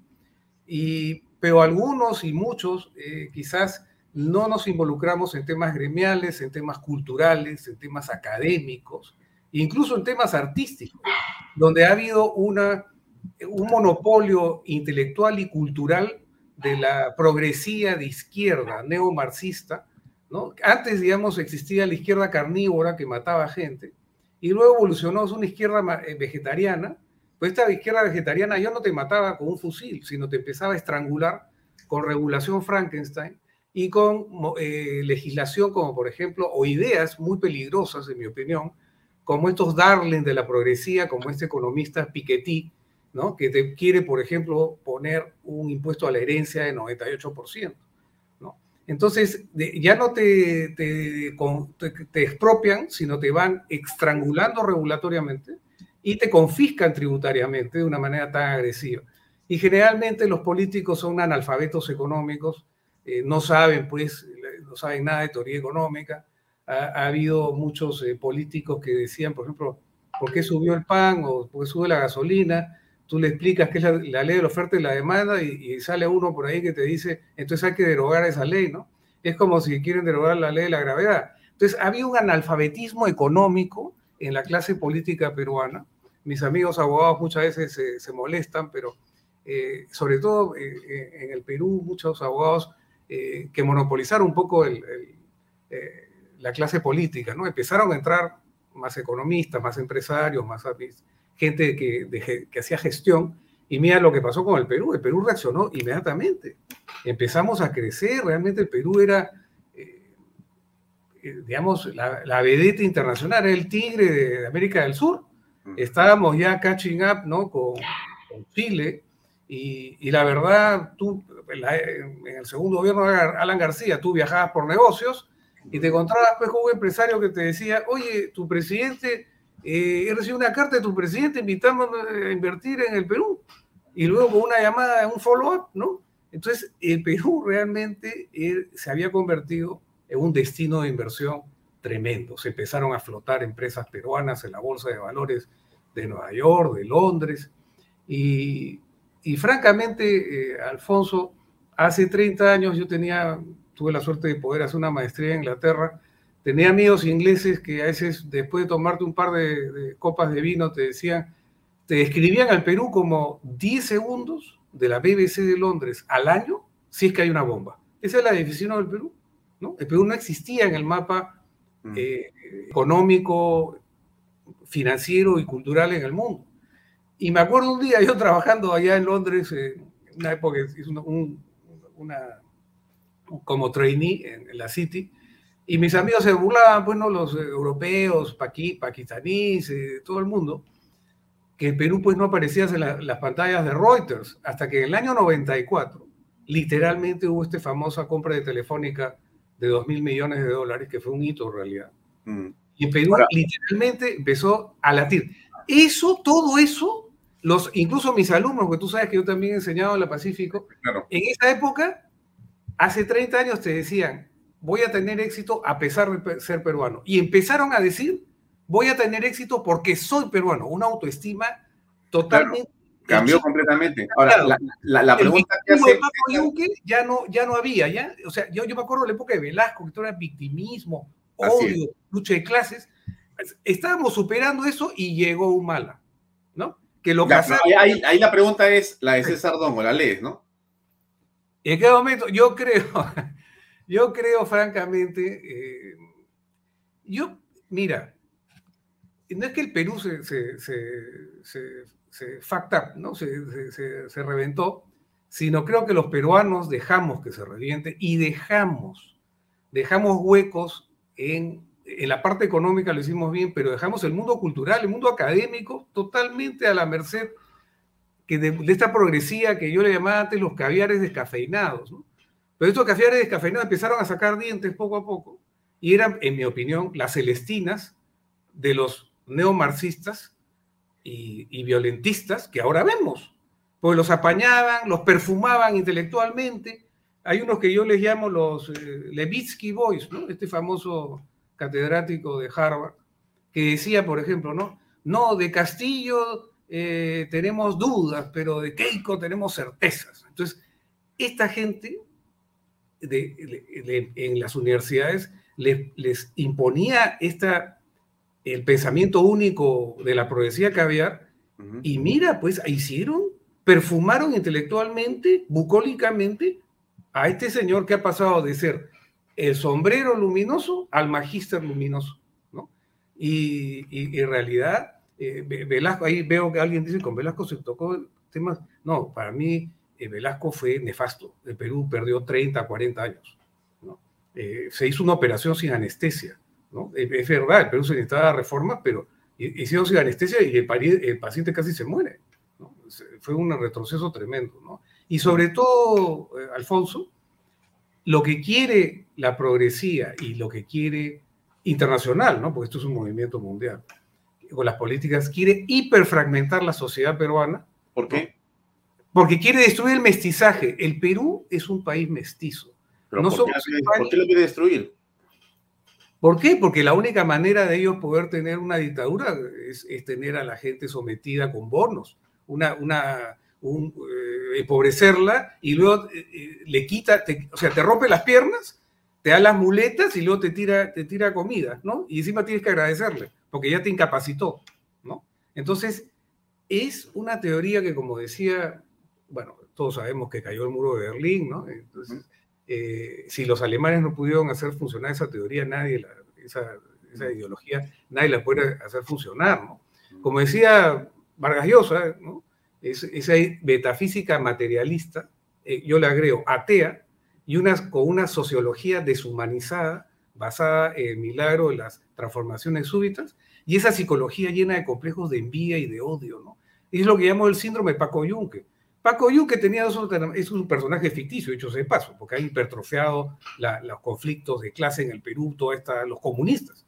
y, pero algunos y muchos eh, quizás no nos involucramos en temas gremiales, en temas culturales, en temas académicos, incluso en temas artísticos, donde ha habido una un monopolio intelectual y cultural de la progresía de izquierda neomarxista, ¿no? Antes, digamos, existía la izquierda carnívora que mataba gente, y luego evolucionó a una izquierda eh, vegetariana, pues esta izquierda vegetariana yo no te mataba con un fusil, sino te empezaba a estrangular con regulación Frankenstein y con eh, legislación como por ejemplo, o ideas muy peligrosas, en mi opinión, como estos darling de la progresía, como este economista Piketty, ¿no? que te quiere, por ejemplo, poner un impuesto a la herencia de 98%. Entonces, ya no te, te, te, expropian, sino te van estrangulando regulatoriamente y te confiscan tributariamente de una manera tan agresiva. Y generalmente los políticos son analfabetos económicos, eh, no saben, pues, no saben nada de teoría económica. Ha, habido muchos eh, políticos que decían, por ejemplo, ¿por qué subió el pan o por qué sube la gasolina? Tú le explicas que es la, ley de la oferta y la demanda y, sale uno por ahí que te dice, entonces hay que derogar esa ley, ¿no? Es como si quieren derogar la ley de la gravedad. Entonces, había un analfabetismo económico en la clase política peruana. Mis amigos abogados muchas veces se, molestan, pero eh, sobre todo eh, eh, en el Perú, muchos abogados que monopolizaron un poco la clase política, ¿no? Empezaron a entrar más economistas, más empresarios, más gente que, que hacía gestión. Y mira lo que pasó con el Perú. El Perú reaccionó inmediatamente. Empezamos a crecer. Realmente el Perú era, eh, eh, digamos, la, la, vedeta internacional, era el tigre de, América del Sur. Estábamos ya catching up ¿no? con, con Chile. Y, y, la verdad, tú, en el segundo gobierno de Alan García, tú viajabas por negocios y te encontrabas pues, con un empresario que te decía, oye, tu presidente eh, he recibido una carta de tu presidente invitándome a invertir en el Perú y luego con una llamada, un follow-up, ¿no? Entonces, el Perú realmente eh, se había convertido en un destino de inversión tremendo. Se empezaron a flotar empresas peruanas en la bolsa de valores de Nueva York, de Londres. Y, francamente, eh, Alfonso, hace 30 años yo tenía, tuve la suerte de poder hacer una maestría en Inglaterra Tenía amigos ingleses que a veces después de tomarte un par de, copas de vino te decían, te describían al Perú como 10 segundos de la BBC de Londres al año si es que hay una bomba. Esa es la definición del Perú. ¿no? El Perú no existía en el mapa mm. eh, económico, financiero y cultural en el mundo. Y me acuerdo un día yo trabajando allá en Londres, en una época, hice una, como trainee en la City, y mis amigos se burlaban, bueno, los eh, europeos, paqui, pakistaníes, eh, todo el mundo, que el Perú pues no aparecía en las pantallas de Reuters, hasta que en el año 94, literalmente hubo esta famosa compra de Telefónica de 2 mil millones de dólares, que fue un hito en realidad. Mm. Y Perú literalmente empezó a latir. Eso, todo eso, los, incluso mis alumnos, que tú sabes que yo también he enseñado en la Pacífico, en esa época, hace 30 años te decían, voy a tener éxito a pesar de ser peruano. Y empezaron a decir, voy a tener éxito porque soy peruano. Una autoestima totalmente... cambió completamente. Ahora, la, pregunta que hace... ya no, ya no había, ¿ya? O sea, yo, yo me acuerdo de la época de Velasco, que todo era victimismo, odio, lucha de clases. Estábamos superando eso y llegó Humala, ¿no? Que lo ahí, ahí, la pregunta es la de César Dongo, la ley, ¿no? ¿En qué momento? Yo creo, yo creo, francamente, eh, yo, mira, no es que el Perú se, se ¿no? Se, reventó, sino creo que los peruanos dejamos que se reviente y dejamos, dejamos huecos en, en la parte económica, lo hicimos bien, pero dejamos el mundo cultural, el mundo académico totalmente a la merced que de, de esta progresía que yo le llamaba antes los caviares descafeinados, ¿no? Pero estos caviares descafeinados empezaron a sacar dientes poco a poco y eran, en mi opinión, las celestinas de los neomarxistas y, y violentistas que ahora vemos. Pues los apañaban, los perfumaban intelectualmente. Hay unos que yo les llamo los eh, Levitsky Boys, ¿no? Este famoso catedrático de Harvard, que decía, por ejemplo, ¿no? No, de Castillo eh, tenemos dudas, pero de Keiko tenemos certezas. Entonces, esta gente en las universidades les, imponía esta, el pensamiento único de la progresía caviar y mira, pues hicieron perfumaron intelectualmente, bucólicamente, a este señor que ha pasado de ser el sombrero luminoso al magíster luminoso, ¿no? Y, en realidad, eh, Velasco, ahí veo que alguien dice, con Velasco se tocó temas, no, para mí Velasco fue nefasto, el Perú perdió 30, 40 años, ¿no? Eh, se hizo una operación sin anestesia, ¿no? Es verdad, el Perú se necesitaba reformas, pero hicieron sin anestesia y el, el paciente casi se muere, ¿no? Fue un retroceso tremendo, ¿no? Y sobre todo, eh, Alfonso, lo que quiere la progresía y lo que quiere internacional, ¿no? porque esto es un movimiento mundial, con las políticas, quiere hiperfragmentar la sociedad peruana. ¿Por qué? Porque quiere destruir el mestizaje. El Perú es un país mestizo. ¿Pero por, qué, ¿Por qué lo quiere destruir? ¿Por qué? Porque la única manera de ellos poder tener una dictadura es, es tener a la gente sometida con bonos, una, una, un, eh, empobrecerla y luego eh, eh, le quita, o sea, te rompe las piernas, te da las muletas y luego te tira, te tira comida, ¿no? Y encima tienes que agradecerle, porque ya te incapacitó, ¿no? Entonces, es una teoría que, como decía, bueno, todos sabemos que cayó el muro de Berlín, ¿no? Entonces, si los alemanes no pudieron hacer funcionar esa teoría, nadie, esa, esa ideología, nadie la puede hacer funcionar, ¿no? Como decía Vargas Llosa, ¿no? esa metafísica materialista, eh, yo le agrego atea, y una, con una sociología deshumanizada, basada en el milagro de las transformaciones súbitas, y esa psicología llena de complejos de envidia y de odio, ¿no? es lo que llamo el síndrome Paco Yunque. Paco Yunque tenía dos, es un personaje ficticio, hecho de paso, porque ha hipertrofiado los conflictos de clase en el Perú, todo esta, los comunistas.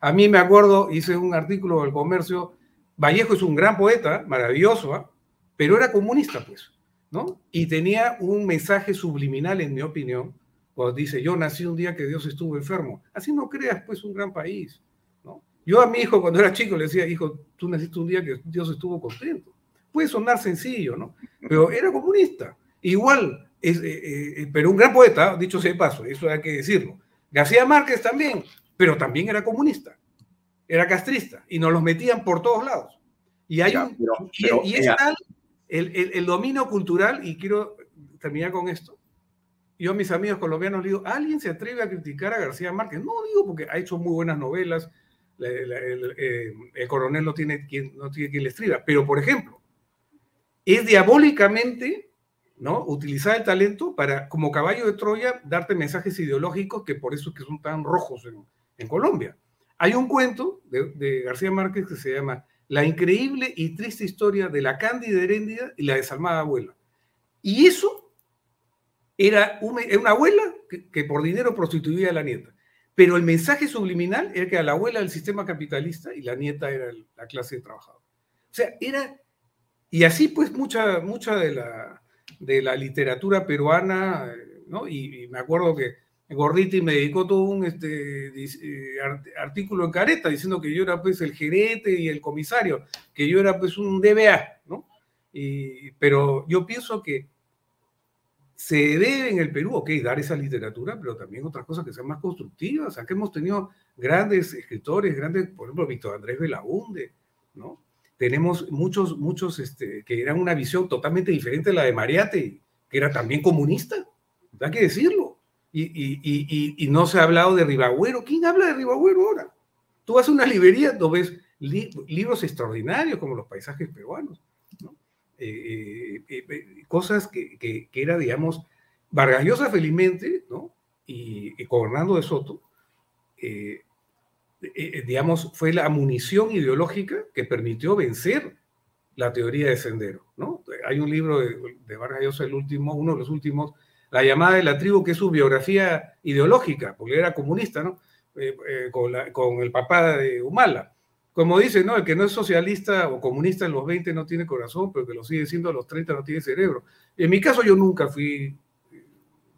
A mí me acuerdo, hice un artículo del comercio, Vallejo es un gran poeta, maravilloso, ¿ah? pero era comunista, pues, ¿no? Y tenía un mensaje subliminal, en mi opinión, cuando dice, yo nací un día que Dios estuvo enfermo. Así no creas, pues, un gran país, ¿no? Yo a mi hijo, cuando era chico, le decía, hijo, tú naciste un día que Dios estuvo contento. Puede sonar sencillo, ¿no? Pero era comunista. Igual, es, eh, eh, pero un gran poeta, dicho sea de paso, eso hay que decirlo. García Márquez también, pero también era comunista, era castrista, y nos los metían por todos lados. Y hay un, y, es tal el, dominio cultural, y quiero terminar con esto. Yo a mis amigos colombianos digo, ¿alguien se atreve a criticar a García Márquez? No digo porque ha hecho muy buenas novelas, eh, el, coronel no tiene, quien, no tiene quien le escriba, pero por ejemplo, es diabólicamente ¿no? utilizar el talento para, como caballo de Troya, darte mensajes ideológicos que por eso que son tan rojos en, Colombia. Hay un cuento de, García Márquez que se llama la increíble y triste historia de la cándida heréndida y la desalmada abuela. Y eso era una, abuela que, por dinero prostituía a la nieta. Pero el mensaje subliminal era que a la abuela del sistema capitalista y la nieta era la clase de trabajador. O sea, era... Y así pues mucha, mucha de, la, de la literatura peruana, ¿no? y me acuerdo que Gorditi me dedicó todo un este, eh, artículo en careta diciendo que yo era pues el gerente y el comisario, que yo era pues un DBA, ¿no? pero yo pienso que se debe en el Perú, ok, dar esa literatura, pero también otras cosas que sean más constructivas. Aquí hemos tenido grandes escritores, grandes, por ejemplo, Víctor Andrés Belaunde, ¿no? Tenemos muchos, muchos este, que eran una visión totalmente diferente a la de Mariate, que era también comunista, hay que decirlo y, no se ha hablado de Ribagüero. ¿Quién habla de Ribagüero ahora? Tú vas a una librería donde ves libros extraordinarios como los paisajes peruanos, eh, eh, eh, cosas que, que, era, digamos, Vargas Llosa felizmente, ¿no? y, Hernando de Soto, digamos, fue la munición ideológica que permitió vencer la teoría de Sendero, ¿no? Hay un libro de, de Vargas Llosa, el último, uno de los últimos, la llamada de la tribu, que es su biografía ideológica, porque era comunista, ¿no? Eh, eh, con, el papá de Humala. Como dice, ¿no? El que no es socialista o comunista en los 20 no tiene corazón, pero que lo sigue siendo a los 30 no tiene cerebro. En mi caso yo nunca fui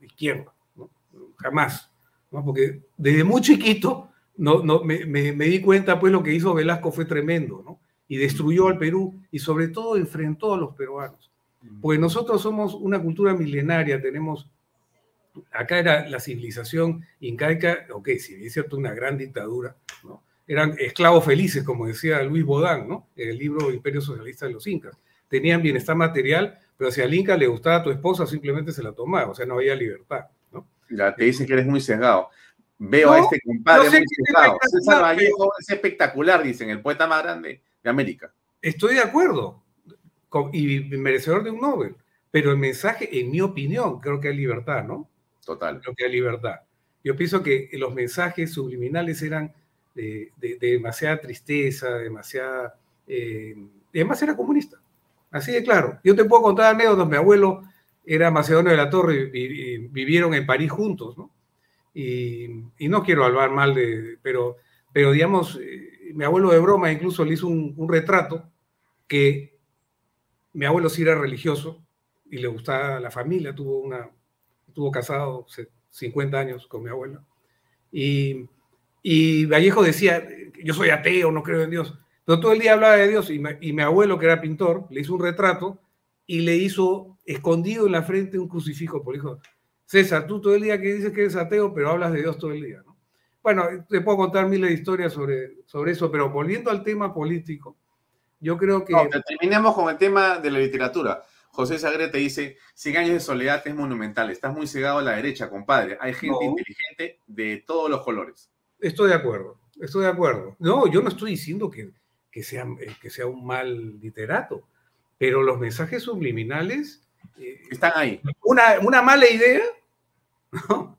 izquierda, ¿no? Jamás, ¿no? Porque desde muy chiquito no, no, me, me, me, di cuenta, pues lo que hizo Velasco fue tremendo, ¿no? Y destruyó al Perú y sobre todo enfrentó a los peruanos. Pues nosotros somos una cultura milenaria, tenemos, acá era la civilización incaica, ok, si es cierto, una gran dictadura, ¿no? Eran esclavos felices, como decía Luis Bodán, ¿no? En el libro Imperio Socialista de los Incas. Tenían bienestar material Pero si al Inca le gustaba a tu esposa, simplemente se la tomaba, o sea, no había libertad, ¿no? Ya te dicen que eres muy sesgado. Veo a este compadre no sé muy César Vallejo es espectacular, dicen, el poeta más grande de América. Estoy de acuerdo, y merecedor de un Nobel, pero el mensaje, en mi opinión, creo que hay libertad, ¿no? Total. Creo que hay libertad. Yo pienso que los mensajes subliminales eran de, de- de demasiada tristeza, demasiada... eh, y además era comunista, así de claro. Yo te puedo contar anécdotas, mi abuelo era macedonio de la Torre y, y- y vivieron en París juntos, ¿no? Y, no quiero hablar mal de... Pero, pero digamos, eh, mi abuelo de broma incluso le hizo un, retrato que mi abuelo sí era religioso y le gustaba la familia, tuvo una, estuvo casado hace 50 años con mi abuela. Y, y Vallejo decía, yo soy ateo, no creo en Dios. Pero todo el día hablaba de Dios y, y mi abuelo, que era pintor, le hizo un retrato y le hizo escondido en la frente un crucifijo. Por dijo, César, tú todo el día que dices que eres ateo, pero hablas de Dios todo el día. ¿no? Bueno, te puedo contar miles de historias sobre, sobre eso, pero volviendo al tema político, yo creo que... No, terminemos con el tema de la literatura. José Sagre te dice, 100 años de soledad es monumental. Estás muy cegado a la derecha, compadre. Hay gente No. inteligente de todos los colores. Estoy de acuerdo, estoy de acuerdo. No, yo no estoy diciendo que, que, sea, eh, que sea un mal literato, pero los mensajes subliminales, eh, Están ahí. una, una mala idea,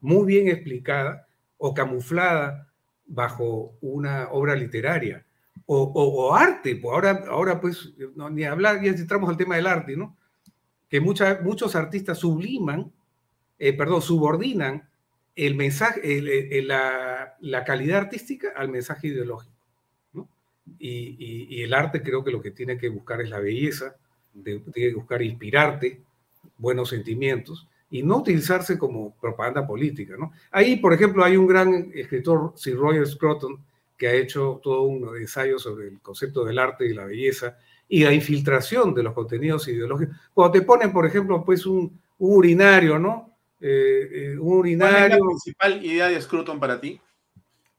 muy bien explicada o camuflada bajo una obra literaria o, arte, pues ahora, ahora pues ni hablar, ya entramos al tema del arte, ¿no? Que mucha- muchos artistas subliman, eh, perdón, subordinan el mensaje, la, calidad artística al mensaje ideológico. Y, el arte creo que lo que tiene que buscar es la belleza, tiene que buscar inspirarte, buenos sentimientos, y no utilizarse como propaganda política. ¿no? Ahí, por ejemplo, hay un gran escritor, Sir Roger Scruton, que ha hecho todo un ensayo sobre el concepto del arte y la belleza y la infiltración de los contenidos ideológicos. Cuando te ponen, por ejemplo, pues un, un urinario, ¿no? Eh, eh, un ¿Cuál es la urinario. principal idea de Scruton para ti?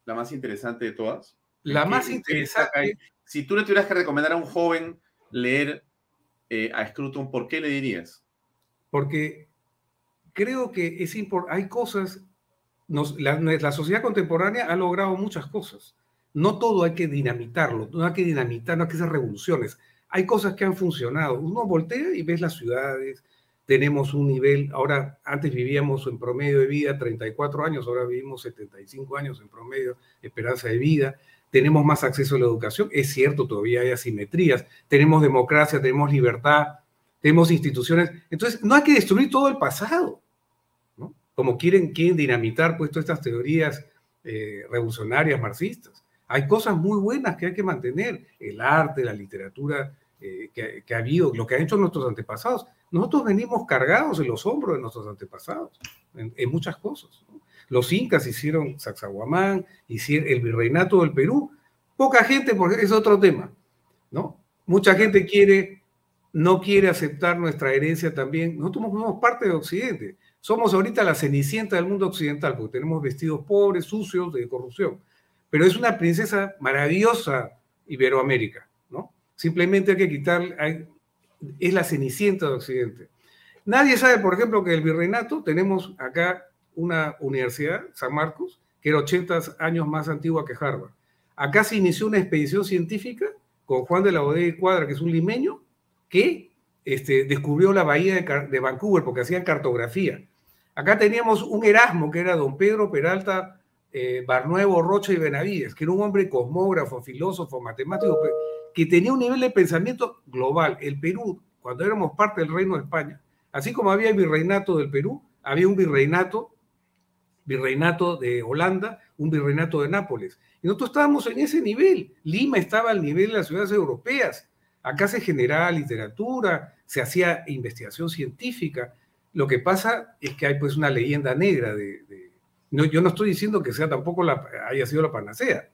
La más interesante de todas. La ¿Qué- más interesante. Si tú le tuvieras que recomendar a un joven leer eh, a Scruton, ¿por qué le dirías? porque creo que es impor- hay cosas, la, la sociedad contemporánea ha logrado muchas cosas. No todo hay que dinamitarlo, no hay que dinamitar, no hay que hacer revoluciones. Hay cosas que han funcionado. Uno voltea y ves las ciudades, tenemos un nivel, ahora antes vivíamos en promedio de vida 34 años, ahora vivimos 75 años en promedio esperanza de vida, tenemos más acceso a la educación, es cierto, todavía hay asimetrías, tenemos democracia, tenemos libertad, tenemos instituciones. Entonces, no hay que destruir todo el pasado, ¿no? Como quieren, quieren dinamitar pues todas estas teorías eh, revolucionarias marxistas. Hay cosas muy buenas que hay que mantener, el arte, la literatura eh, que, ha habido, lo que han hecho nuestros antepasados. Nosotros venimos cargados en los hombros de nuestros antepasados, en, muchas cosas. Los incas hicieron Sacsayhuamán, hicieron el virreinato del Perú. Poca gente, porque es otro tema, ¿no? Mucha gente quiere, no quiere aceptar nuestra herencia también. Nosotros somos parte de Occidente. Somos ahorita la cenicienta del mundo occidental, porque tenemos vestidos pobres, sucios, de corrupción. Pero es una princesa maravillosa Iberoamérica, ¿no? Simplemente hay que quitarle, hay- es la cenicienta de Occidente. Nadie sabe, por ejemplo, que el virreinato, tenemos acá una universidad, San Marcos, que era 80 años más antigua que Harvard. Acá se inició una expedición científica con Juan de la Bodega y Cuadra, que es un limeño, que este, descubrió la bahía de, Vancouver porque hacían cartografía. Acá teníamos un Erasmo, que era don Pedro Peralta eh, Barnuevo, Rocha y Benavides, que era un hombre cosmógrafo, filósofo, matemático, que tenía un nivel de pensamiento global. El Perú, cuando éramos parte del Reino de España, así como había el virreinato del Perú, había un virreinato, virreinato de Holanda, un virreinato de Nápoles. Y nosotros estábamos en ese nivel. Lima estaba al nivel de las ciudades europeas. Acá se generaba literatura, se hacía investigación científica. Lo que pasa es que hay pues una leyenda negra de... no, yo no estoy diciendo que sea tampoco la, haya sido la panacea,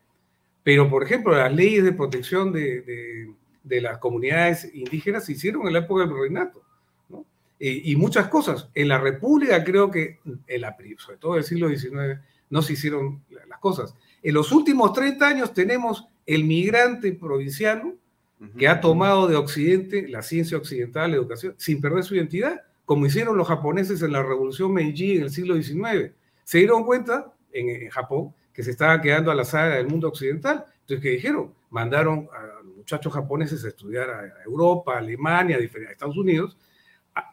pero por ejemplo las leyes de protección de, las comunidades indígenas se hicieron en la época del virreinato. Eh, y muchas cosas. En la República creo que, en la, sobre todo el siglo XIX, no se hicieron la- las cosas. En los últimos 30 años tenemos el migrante provinciano que ha tomado de Occidente la ciencia occidental, la educación, sin perder su identidad, como hicieron los japoneses en la revolución Meiji en el siglo XIX. Se dieron cuenta en, Japón que se estaba quedando a la saga del mundo occidental. Entonces, ¿qué dijeron? Mandaron a muchachos japoneses a estudiar a Europa, a Alemania, a Estados Unidos,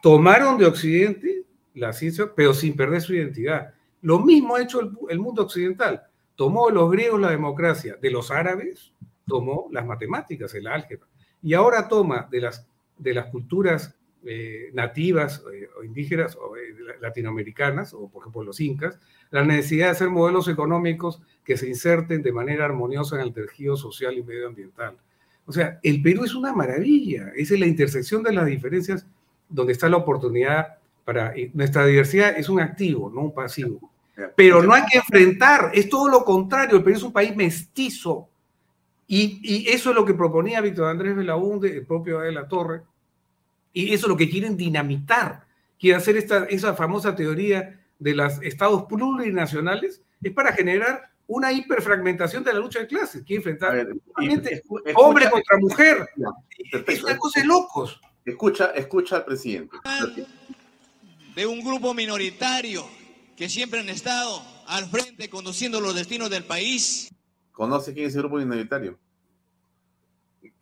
tomaron de Occidente la ciencia, pero sin perder su identidad. Lo mismo ha hecho el, mundo occidental. Tomó de los griegos la democracia, de los árabes tomó las matemáticas, el álgebra, y ahora toma de las, de las culturas eh, nativas eh, o indígenas o eh, latinoamericanas, o por ejemplo los incas, la necesidad de hacer modelos económicos que se inserten de manera armoniosa en el tejido social y medioambiental. O sea, el Perú es una maravilla, es la intersección de las diferencias donde está la oportunidad para... Nuestra diversidad es un activo, no un pasivo. Pero no hay que enfrentar, es todo lo contrario, el Perú es un país mestizo. Y, eso es lo que proponía Víctor Andrés Belaúnde, el propio de la Torre, y eso es lo que quieren dinamitar. Quieren hacer esta, esa famosa teoría de los estados plurinacionales, es para generar una hiperfragmentación de la lucha de clases. Quiere enfrentar hombre contra mujer. es una cosa de locos. Escucha, escucha al presidente. De un grupo minoritario que siempre han estado al frente conduciendo los destinos del país. ¿Conoce quién es el grupo minoritario?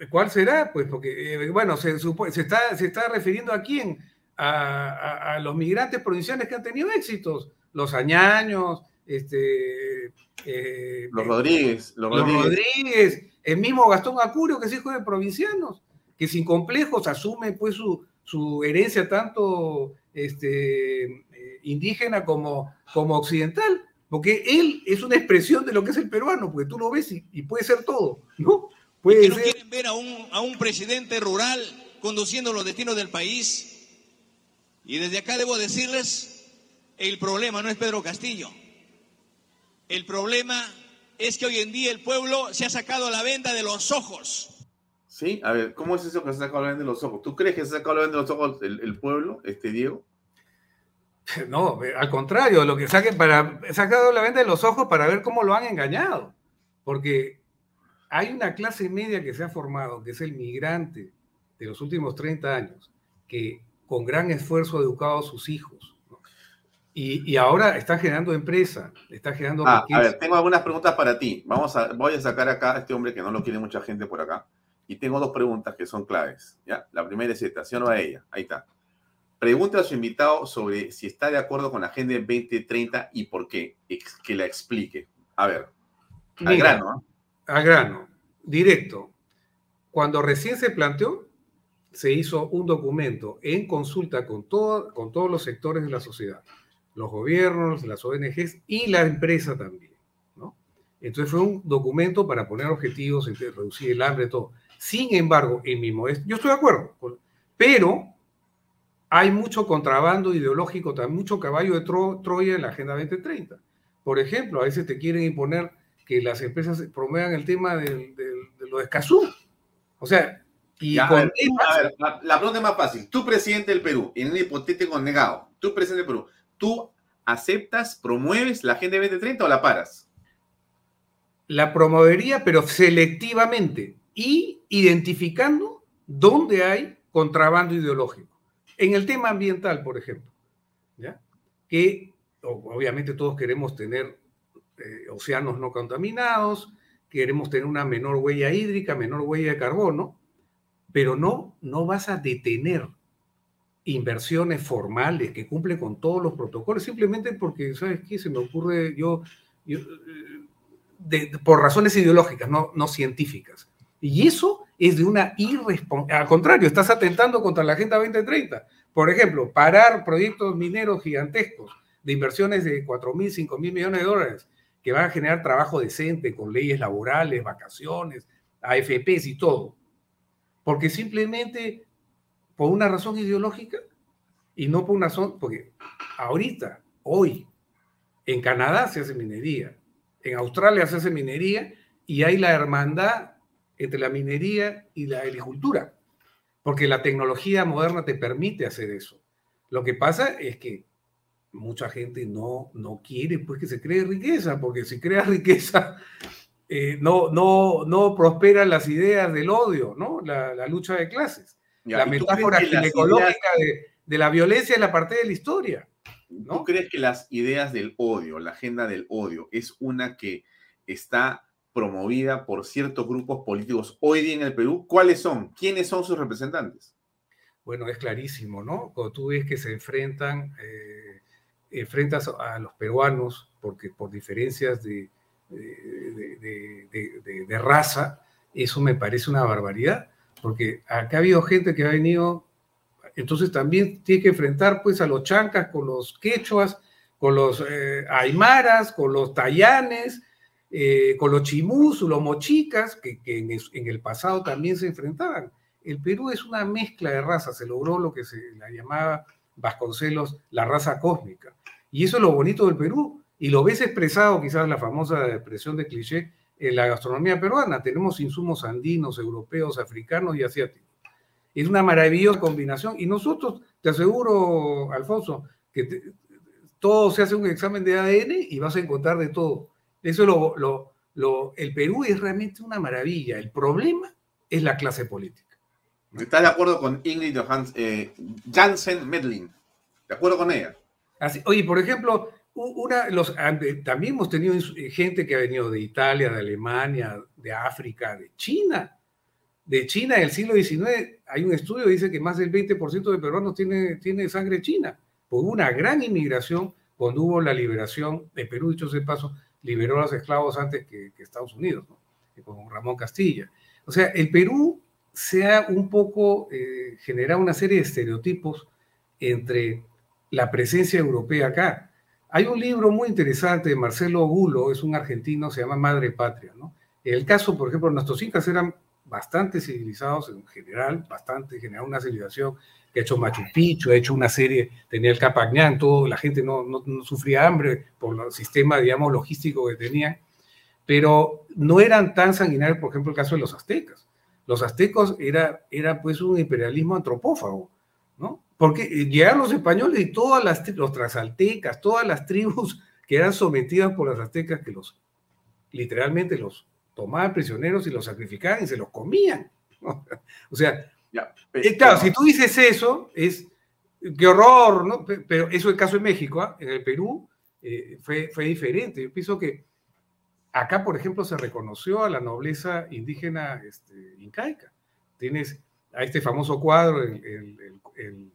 ¿Cuál será? Pues porque, eh, bueno, se, se, está, se está refiriendo a quién? A, los migrantes provinciales que han tenido éxitos, los añaños, este, eh, los Rodríguez, los, Rodríguez. el mismo Gastón Acurio, que es hijo de provincianos que sin complejos asume pues su, su herencia tanto este, eh, indígena como, como occidental, porque él es una expresión de lo que es el peruano, porque tú lo ves y, puede ser todo, ¿no? Puede no quieren ver a un, a un presidente rural conduciendo los destinos del país. Y desde acá debo decirles, el problema no es Pedro Castillo. El problema es que hoy en día el pueblo se ha sacado la venda de los ojos ¿Sí? A ver, ¿cómo es eso que se saca la venda de los ojos? ¿Tú crees que se saca la venda de los ojos el, pueblo, este Diego? No, al contrario, lo que saquen para sacado la venda de los ojos para ver cómo lo han engañado. Porque hay una clase media que se ha formado, que es el migrante de los últimos 30 años, que con gran esfuerzo ha educado a sus hijos. Y, ahora está generando empresa, está generando. Ah, a ver, tengo algunas preguntas para ti. Vamos a, voy a sacar acá a este hombre que no lo quiere mucha gente por acá. Y tengo dos preguntas que son claves. ¿ya? La primera es esta, ¿sí o no a ella? Ahí está. Pregunta a su invitado sobre si está de acuerdo con la Agenda 2030 y por qué. Que la explique. A ver, al grano. Al grano, directo. Cuando recién se planteó, se hizo un documento en consulta con, con todos los sectores de la sociedad, los gobiernos, las ONGs y la empresa también. ¿no? Entonces fue un documento para poner objetivos, reducir el hambre, todo. Sin embargo, en mi modestia, yo estoy de acuerdo, pero hay mucho contrabando ideológico, también mucho caballo de Troya en la Agenda 2030. Por ejemplo, a veces te quieren imponer que las empresas promuevan el tema de, lo de Escazú. O sea, y a ver, la, la, pregunta es más fácil. Tú, presidente del Perú, en un hipotético negado, tú, presidente del Perú, ¿tú aceptas, promueves la Agenda 2030 o la paras? La promovería, pero selectivamente y identificando dónde hay contrabando ideológico. En el tema ambiental, por ejemplo, ¿ya? que obviamente todos queremos tener eh, océanos no contaminados, queremos tener una menor huella hídrica, menor huella de carbono, pero no, no vas a detener inversiones formales que cumplen con todos los protocolos, simplemente porque, ¿sabes qué? Se me ocurre, yo, eh, por razones ideológicas, no, no científicas. Y eso es de una irresponsabilidad. Al contrario, estás atentando contra la Agenda 2030. Por ejemplo, parar proyectos mineros gigantescos de inversiones de 4 mil, 5 mil millones de dólares que van a generar trabajo decente con leyes laborales, vacaciones, AFPs y todo. Porque simplemente por una razón ideológica y no por una razón, porque ahorita, hoy, en Canadá se hace minería, en Australia se hace minería y hay la hermandad entre la minería y la agricultura, porque la tecnología moderna te permite hacer eso. Lo que pasa es que mucha gente no, no quiere pues que se cree riqueza, porque si crea riqueza, eh, no, no, no prosperan las ideas del odio, ¿no? La, lucha de clases. la metáfora ginecológica de, la violencia es la parte de la historia. ¿no? ¿Tú crees que las ideas del odio, la agenda del odio, es una que está promovida por ciertos grupos políticos hoy día en el Perú? ¿Cuáles son? ¿Quiénes son sus representantes? Bueno, es clarísimo, ¿no? Cuando tú ves que se enfrentan, eh, enfrentas a los peruanos porque por diferencias de, de, raza, eso me parece una barbaridad, porque acá ha habido gente que ha venido, entonces también tiene que enfrentar pues a los chancas con los quechuas, con los eh, aymaras, con los tayanes, eh, con los chimús, los mochicas, que, en, el pasado también se enfrentaban. El Perú es una mezcla de razas, se logró lo que se la llamaba Vasconcelos la raza cósmica. Y eso es lo bonito del Perú, y lo ves expresado, quizás la famosa expresión de cliché, en la gastronomía peruana. Tenemos insumos andinos, europeos, africanos y asiáticos. Es una maravillosa combinación. Y nosotros, te aseguro, Alfonso, que todo se hace un examen de ADN y vas a encontrar de todo. Eso lo, lo, lo, el Perú es realmente una maravilla. El problema es la clase política. ¿Estás de acuerdo con Ingrid Johans, eh, Jansen Medlin? ¿De acuerdo con ella? Así, oye, por ejemplo, una, los, también hemos tenido gente que ha venido de Italia, de Alemania, de África, de China. De China del siglo XIX hay un estudio que dice que más del 20% de peruanos tiene, tiene sangre china. Hubo una gran inmigración cuando hubo la liberación de Perú, dicho de paso, liberó a los esclavos antes que, Estados Unidos, con Ramón Castilla. O sea, el Perú se ha un poco eh, generado una serie de estereotipos entre la presencia europea acá hay un libro muy interesante de Marcelo Gulo, es un argentino, se llama Madre Patria. ¿no? El caso, por ejemplo, nuestros incas eran bastante civilizados en general, bastante, general una civilización que ha hecho Machu Picchu, ha hecho una serie, tenía el Capañán, todo, la gente no, no, sufría hambre por el sistema, digamos, logístico que tenían, pero no eran tan sanguinarios, por ejemplo, el caso de los aztecas. Los aztecos era, era pues un imperialismo antropófago, ¿no? Porque llegaron los españoles y todas las, los transaltecas, todas las tribus que eran sometidas por las aztecas, que los literalmente los tomaban prisioneros y los sacrificaban y se los comían. O sea, eh, claro, si tú dices eso, es qué horror, ¿no? Pero eso es el caso de México, ¿ah? en el Perú eh, fue, fue diferente. Yo pienso que acá, por ejemplo, se reconoció a la nobleza indígena este, incaica. Tienes a este famoso cuadro, en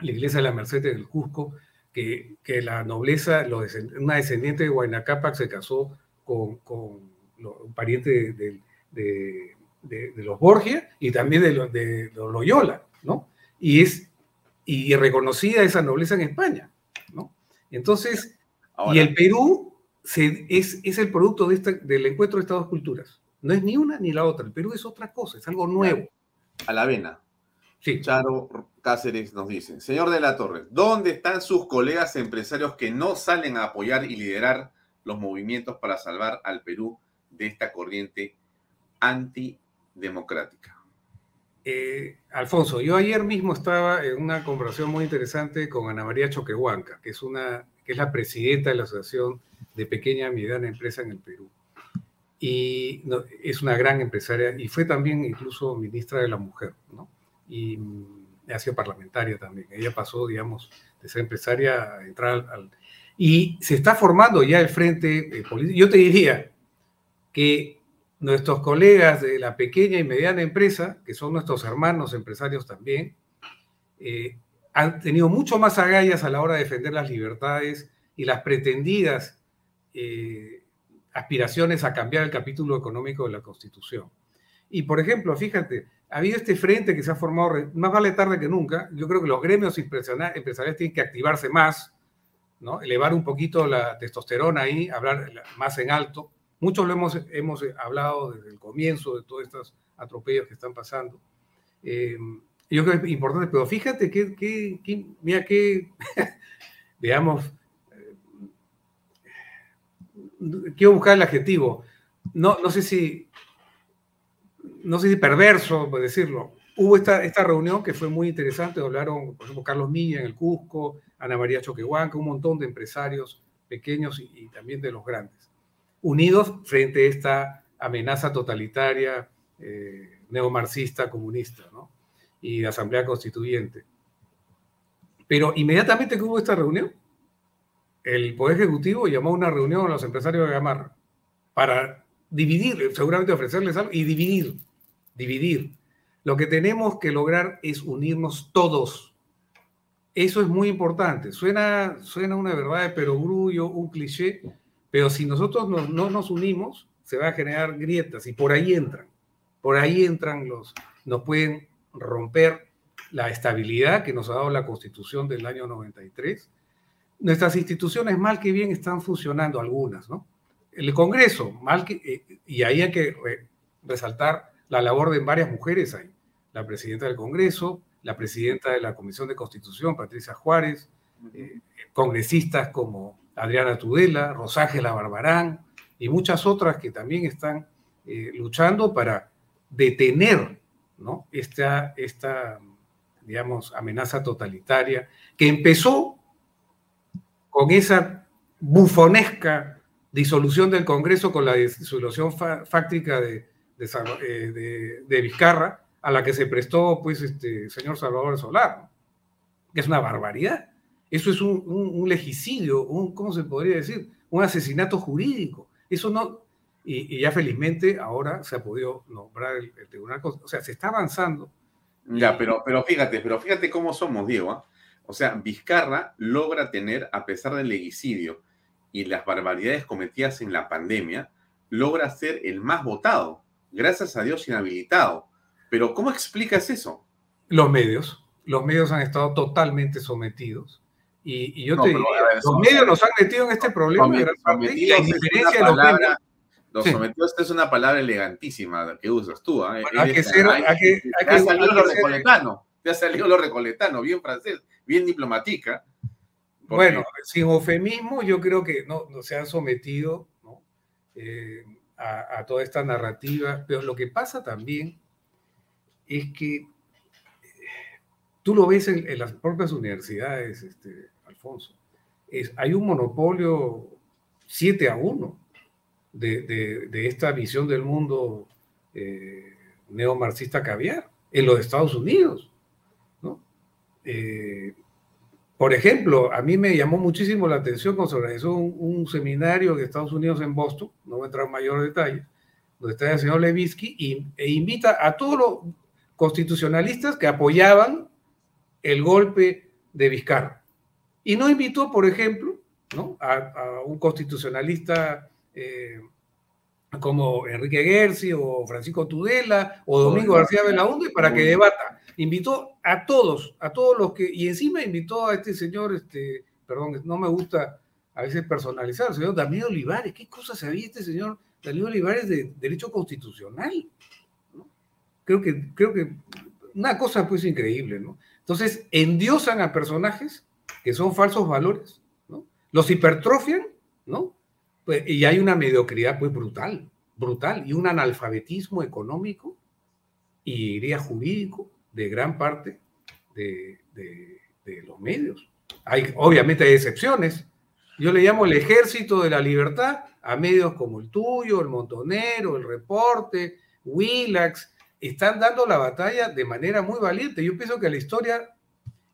la iglesia de la Merced del Cusco, que, que la nobleza, una descendiente de Huayna se casó con, con un pariente de, de, de, los Borgia y también de, los, de los Loyola, ¿no? Y es y reconocida esa nobleza en España, ¿no? Entonces, y el Perú se, es, es el producto de este, del encuentro de estas dos culturas. No es ni una ni la otra. El Perú es otra cosa, es algo nuevo. A la avena. Sí. Charo Cáceres nos dice, señor de la Torre, ¿dónde están sus colegas empresarios que no salen a apoyar y liderar los movimientos para salvar al Perú de esta corriente antidemocrática? Eh, Alfonso, yo ayer mismo estaba en una conversación muy interesante con Ana María Choquehuanca, que es, una, que es la presidenta de la Asociación de Pequeña y Mediana Empresa en el Perú. Y es una gran empresaria y fue también incluso ministra de la Mujer, ¿no? y ha sido parlamentaria también. Ella pasó, digamos, de ser empresaria a entrar al... Y se está formando ya el frente eh, político. Yo te diría que nuestros colegas de la pequeña y mediana empresa, que son nuestros hermanos empresarios también, eh, han tenido mucho más agallas a la hora de defender las libertades y las pretendidas eh, aspiraciones a cambiar el capítulo económico de la Constitución. Y, por ejemplo, fíjate, ha habido este frente que se ha formado, más vale tarde que nunca. Yo creo que los gremios empresariales tienen que activarse más, ¿no? elevar un poquito la testosterona ahí, hablar más en alto. Muchos lo hemos, hemos hablado desde el comienzo de todos estos atropellos que están pasando. Eh, yo creo que es importante, pero fíjate que, mira que, digamos, eh, quiero buscar el adjetivo. No, no sé si no sé si perverso, por decirlo. Hubo esta, esta reunión que fue muy interesante, hablaron, por ejemplo, Carlos Milla en el Cusco, Ana María Choquehuanca, un montón de empresarios pequeños y, también de los grandes. Unidos frente a esta amenaza totalitaria eh, neomarxista comunista y de asamblea constituyente. Pero inmediatamente que hubo esta reunión, el Poder Ejecutivo llamó a una reunión a los empresarios de Gamarra para dividir, seguramente ofrecerles algo y dividir, dividir. Lo que tenemos que lograr es unirnos todos. Eso es muy importante. Suena, suena una verdad de perogrullo, un cliché, pero si nosotros no, no nos unimos, se va a generar grietas y por ahí entran. Por ahí entran los, nos pueden romper la estabilidad que nos ha dado la Constitución del año 93. Nuestras instituciones, mal que bien, están funcionando algunas, ¿no? El Congreso, mal que, eh, y ahí hay que resaltar la labor de varias mujeres ahí. La presidenta del Congreso, la presidenta de la Comisión de Constitución, Patricia Juárez, eh, congresistas como Adriana Tudela, Roságela Barbarán y muchas otras que también están eh, luchando para detener esta, esta, digamos, amenaza totalitaria que empezó con esa bufonesca disolución del Congreso con la disolución fáctica de, eh, de, de, Vizcarra, a la que se prestó pues este señor Salvador Solar, que es una barbaridad. Eso es un, un, legicidio, un, ¿cómo se podría decir? Un asesinato jurídico. Eso no, y, ya felizmente ahora se ha podido nombrar el, tribunal, o sea, se está avanzando. Ya, pero, pero fíjate, pero fíjate cómo somos, Diego. ¿ah? O sea, Vizcarra logra tener, a pesar del legicidio y las barbaridades cometidas en la pandemia, logra ser el más votado, gracias a Dios inhabilitado. Pero ¿cómo explicas eso? Los medios. Los medios han estado totalmente sometidos y, yo te digo, los medios nos han metido en este problema y a diferencia de los medios. Los sometidos es una palabra elegantísima que usas tú. ¿eh? hay que ser, hay que, hay ha salido lo recoletano, te ha salido lo recoletano, bien francés, bien diplomática. Bueno, sin eufemismo, yo creo que no, no se han sometido ¿no? eh, a, a, toda esta narrativa, pero lo que pasa también es que tú lo ves en, en las propias universidades, este, Alfonso, es, hay un monopolio 7 a 1 de, de, de esta visión del mundo eh, neomarxista caviar en los Estados Unidos. ¿no? Eh, por ejemplo, a mí me llamó muchísimo la atención cuando se organizó un, un, seminario de Estados Unidos en Boston, no voy a entrar en mayor detalle, donde está el señor Levinsky y, e invita a todos los constitucionalistas que apoyaban el golpe de Vizcarra. Y no invitó, por ejemplo, ¿no? a, a un constitucionalista eh, como Enrique Gersi o Francisco Tudela o Domingo García Belaunde para que debata. Invitó a todos, a todos los que, y encima invitó a este señor, este, perdón, no me gusta a veces personalizar, el señor Daniel Olivares, ¿qué cosa sabía este señor Daniel Olivares de derecho constitucional? ¿no? Creo que, creo que una cosa pues increíble, ¿no? Entonces, endiosan a personajes que son falsos valores, ¿no? Los hipertrofian, ¿no? Pues, y hay una mediocridad pues brutal, brutal, y un analfabetismo económico y diría jurídico de gran parte de, los medios. Obviamente hay excepciones. Yo le llamo el ejército de la libertad a medios como el tuyo, el Montonero, el Reporte, Willax, están dando la batalla de manera muy valiente. Yo pienso que la historia,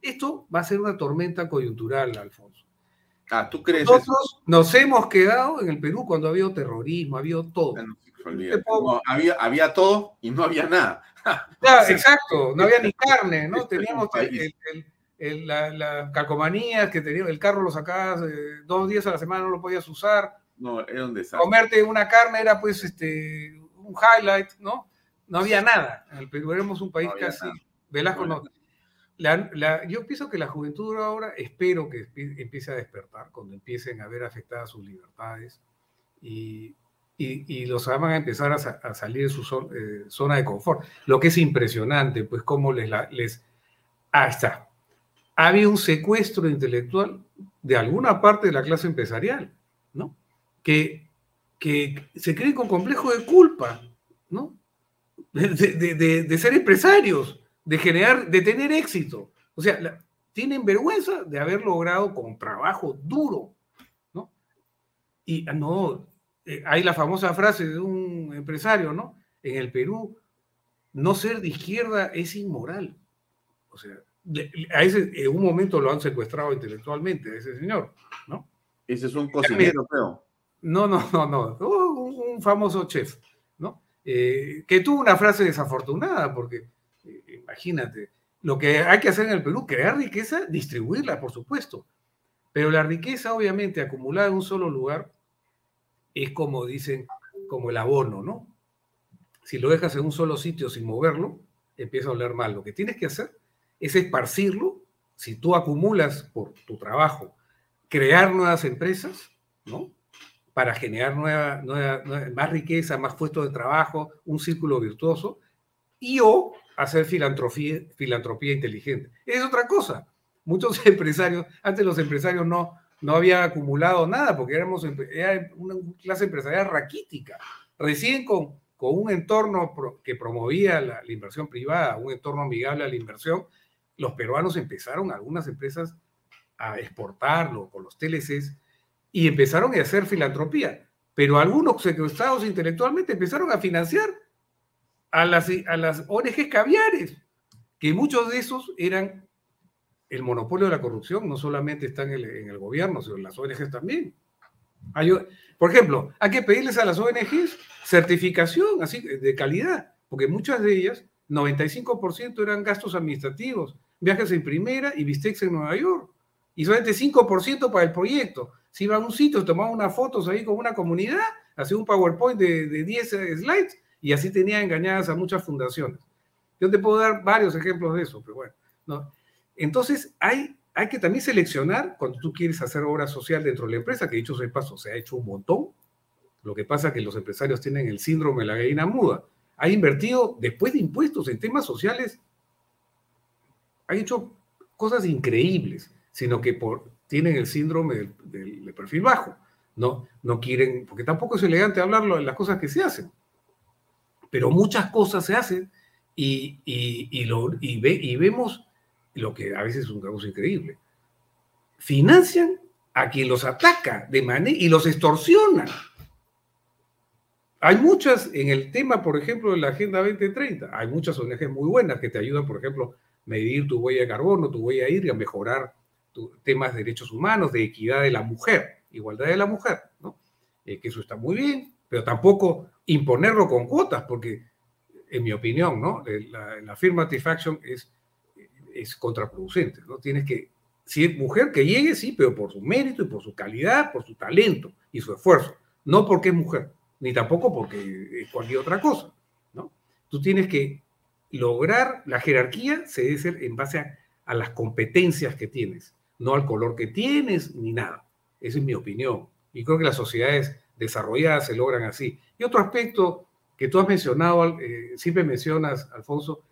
esto va a ser una tormenta coyuntural, Alfonso. Ah, ¿tú crees Nosotros nos hemos quedado en el Perú cuando había terrorismo, había todo. No, había, había todo y no había nada. Claro, exacto, no había ni carne, ¿no? Este Teníamos el, el, el, la, la, calcomanía que tenía, el carro lo sacabas eh, dos días a la semana, no lo podías usar. No, era un desastre. Comerte una carne era pues este un highlight, ¿no? No había nada. En el Perú éramos un país no casi. Nada. Velasco no. La, la, yo pienso que la juventud ahora, espero que empiece a despertar, cuando empiecen a ver afectadas sus libertades y, y, y los van a empezar a, a salir de su zona, eh, zona, de confort. Lo que es impresionante, pues cómo les... les ah, está. Había un secuestro intelectual de alguna parte de la clase empresarial, ¿no? Que, que se creen con complejo de culpa, ¿no? De, de, ser empresarios de generar, de tener éxito. O sea, la, tienen vergüenza de haber logrado con trabajo duro, ¿no? Y ah, no, eh, hay la famosa frase de un empresario, ¿no? En el Perú, no ser de izquierda es inmoral. O sea, a ese, en un momento lo han secuestrado intelectualmente, a ese señor, ¿no? Ese es un cocinero, creo. No, no, no, no. Un, famoso chef. Eh, que tuvo una frase desafortunada, porque eh, imagínate, lo que hay que hacer en el Perú, crear riqueza, distribuirla, por supuesto. Pero la riqueza, obviamente, acumulada en un solo lugar, es como dicen, como el abono, ¿no? Si lo dejas en un solo sitio sin moverlo, empieza a oler mal. Lo que tienes que hacer es esparcirlo. Si tú acumulas por tu trabajo, crear nuevas empresas, ¿no? Para generar más riqueza, más puestos de trabajo, un círculo virtuoso, y o hacer filantropía, filantropía inteligente. Es otra cosa. Muchos empresarios, antes los empresarios no, no habían acumulado nada porque éramos era una clase empresarial raquítica. Recién con, con un entorno que promovía la, la, inversión privada, un entorno amigable a la inversión, los peruanos empezaron, algunas empresas, a exportarlo con los TLCs y empezaron a hacer filantropía. Pero algunos secuestrados intelectualmente empezaron a financiar a las, a las ONGs caviares, que muchos de esos eran el monopolio de la corrupción, no solamente está en el, en el gobierno, sino en las ONGs también. Hay, por ejemplo, hay que pedirles a las ONGs certificación así de calidad, porque muchas de ellas, 95% eran gastos administrativos, viajes en primera y bistecs en Nueva York, y solamente 5% para el proyecto. Si iban a un sitio, tomaban unas fotos ahí con una comunidad, hacían un PowerPoint de, de 10 slides y así tenía engañadas a muchas fundaciones. Yo te puedo dar varios ejemplos de eso, pero bueno. ¿no? Entonces, hay, hay que también seleccionar cuando tú quieres hacer obra social dentro de la empresa, que dicho sea paso, se ha hecho un montón. Lo que pasa es que los empresarios tienen el síndrome de la gallina muda. Ha invertido después de impuestos en temas sociales, ha hecho cosas increíbles, sino que por, tienen el síndrome del, perfil bajo. No, no quieren, porque tampoco es elegante hablarlo de las cosas que se hacen pero muchas cosas se hacen y, y, lo, y, ve, y vemos lo que a veces es un caos increíble. Financian a quien los ataca de manera y los extorsiona. Hay muchas, en el tema, por ejemplo, de la Agenda 2030, hay muchas ONG muy buenas que te ayudan, por ejemplo, a medir tu huella de carbono, tu huella hídrica, mejorar temas de derechos humanos, de equidad de la mujer, igualdad de la mujer. Eh, que eso está muy bien, pero tampoco imponerlo con cuotas, porque en mi opinión, ¿no? La, la affirmative action es, es contraproducente, ¿no? Tienes que, si es mujer, que llegue, sí, pero por su mérito y por su calidad, por su talento y su esfuerzo, no porque es mujer, ni tampoco porque es cualquier otra cosa, ¿no? Tú tienes que lograr, la jerarquía se debe ser en base a las competencias que tienes, no al color que tienes, ni nada. Esa es mi opinión. Y creo que las sociedades desarrolladas se logran así. Y otro aspecto que tú has mencionado, eh, siempre mencionas, Alfonso,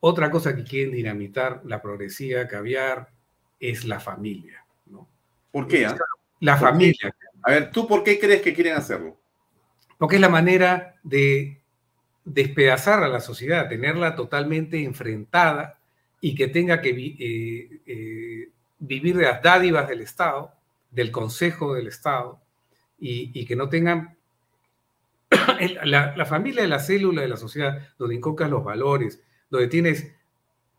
otra cosa que quieren dinamitar la progresía, caviar, es la familia. ¿no? ¿Por qué? Ah? La familia. A ver, ¿tú por qué crees que quieren hacerlo? Porque es la manera de despedazar a la sociedad, tenerla totalmente enfrentada y que tenga que eh, eh, vivir de las dádivas del Estado, del Consejo del Estado, y, que no tengan la, familia de la célula de la sociedad, donde inculcas los valores, donde tienes,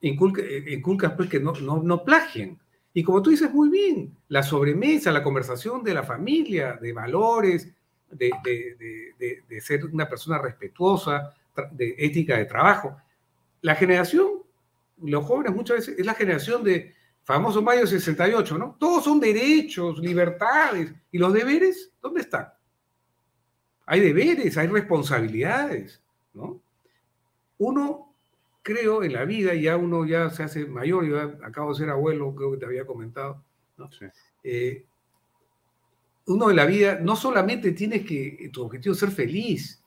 inculcas pues que no, no, no plagien. Y como tú dices muy bien, la sobremesa, la conversación de la familia, de valores, de, de, de, ser una persona respetuosa, de ética de trabajo. La generación, los jóvenes muchas veces, es la generación de, famoso mayo 68, ¿no? Todos son derechos, libertades. ¿Y los deberes? ¿Dónde están? Hay deberes, hay responsabilidades, ¿no? Uno, creo, en la vida, ya uno ya se hace mayor, yo acabo de ser abuelo, creo que te había comentado, ¿no? Eh, uno en la vida no solamente tienes que, tu objetivo es ser feliz,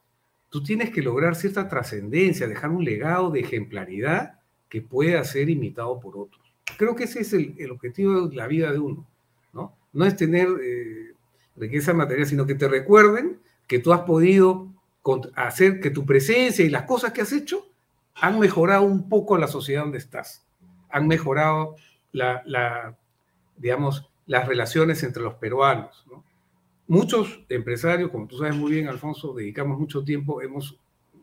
tú tienes que lograr cierta trascendencia, dejar un legado de ejemplaridad que pueda ser imitado por otros. Creo que ese es el, objetivo de la vida de uno, ¿no? No es tener eh, riqueza material, sino que te recuerden que tú has podido hacer que tu presencia y las cosas que has hecho han mejorado un poco la sociedad donde estás, han mejorado la, digamos, las relaciones entre los peruanos. muchos empresarios, como tú sabes muy bien, Alfonso, dedicamos mucho tiempo, hemos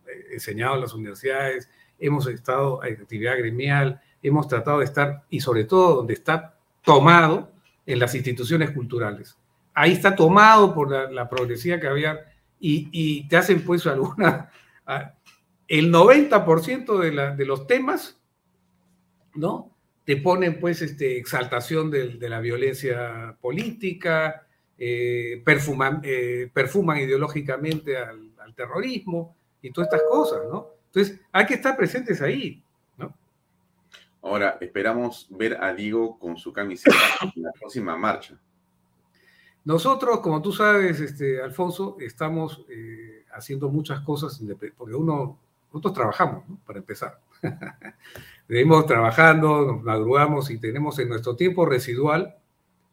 eh, enseñado en las universidades, hemos estado en actividad gremial, hemos tratado de estar, y sobre todo donde está tomado, en las instituciones culturales. Ahí está tomado por la, progresiva que había y, te hacen pues alguna... El 90% de, los temas, ¿no? Te ponen pues este, exaltación de, la violencia política, eh, perfuman, eh, perfuman, ideológicamente al, al, terrorismo y todas estas cosas, ¿no? Entonces, hay que estar presentes ahí. Ahora, esperamos ver a Diego con su camiseta en la próxima marcha. Nosotros, como tú sabes, este, Alfonso, estamos eh, haciendo muchas cosas, porque uno, nosotros trabajamos, ¿no? para empezar. Venimos trabajando, nos madrugamos y tenemos en nuestro tiempo residual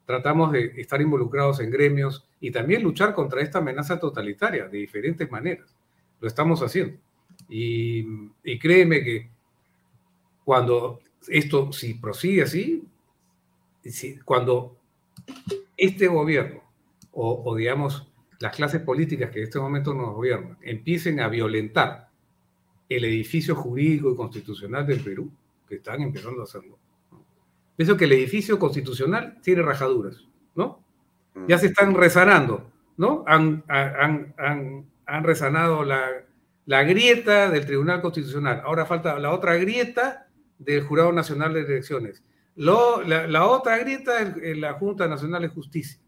tratamos de estar involucrados en gremios y también luchar contra esta amenaza totalitaria de diferentes maneras. Lo estamos haciendo. Y, y créeme que cuando esto, si prosigue así, si, cuando este gobierno o, o, digamos las clases políticas que en este momento nos gobiernan empiecen a violentar el edificio jurídico y constitucional del Perú, que están empezando a hacerlo, Pienso que el edificio constitucional tiene rajaduras, ¿no? Ya se están resanando, ¿no? Han, han, han, han resanado la, la, grieta del Tribunal Constitucional. Ahora falta la otra grieta del Jurado Nacional de Elecciones. La, otra grieta es la Junta Nacional de Justicia.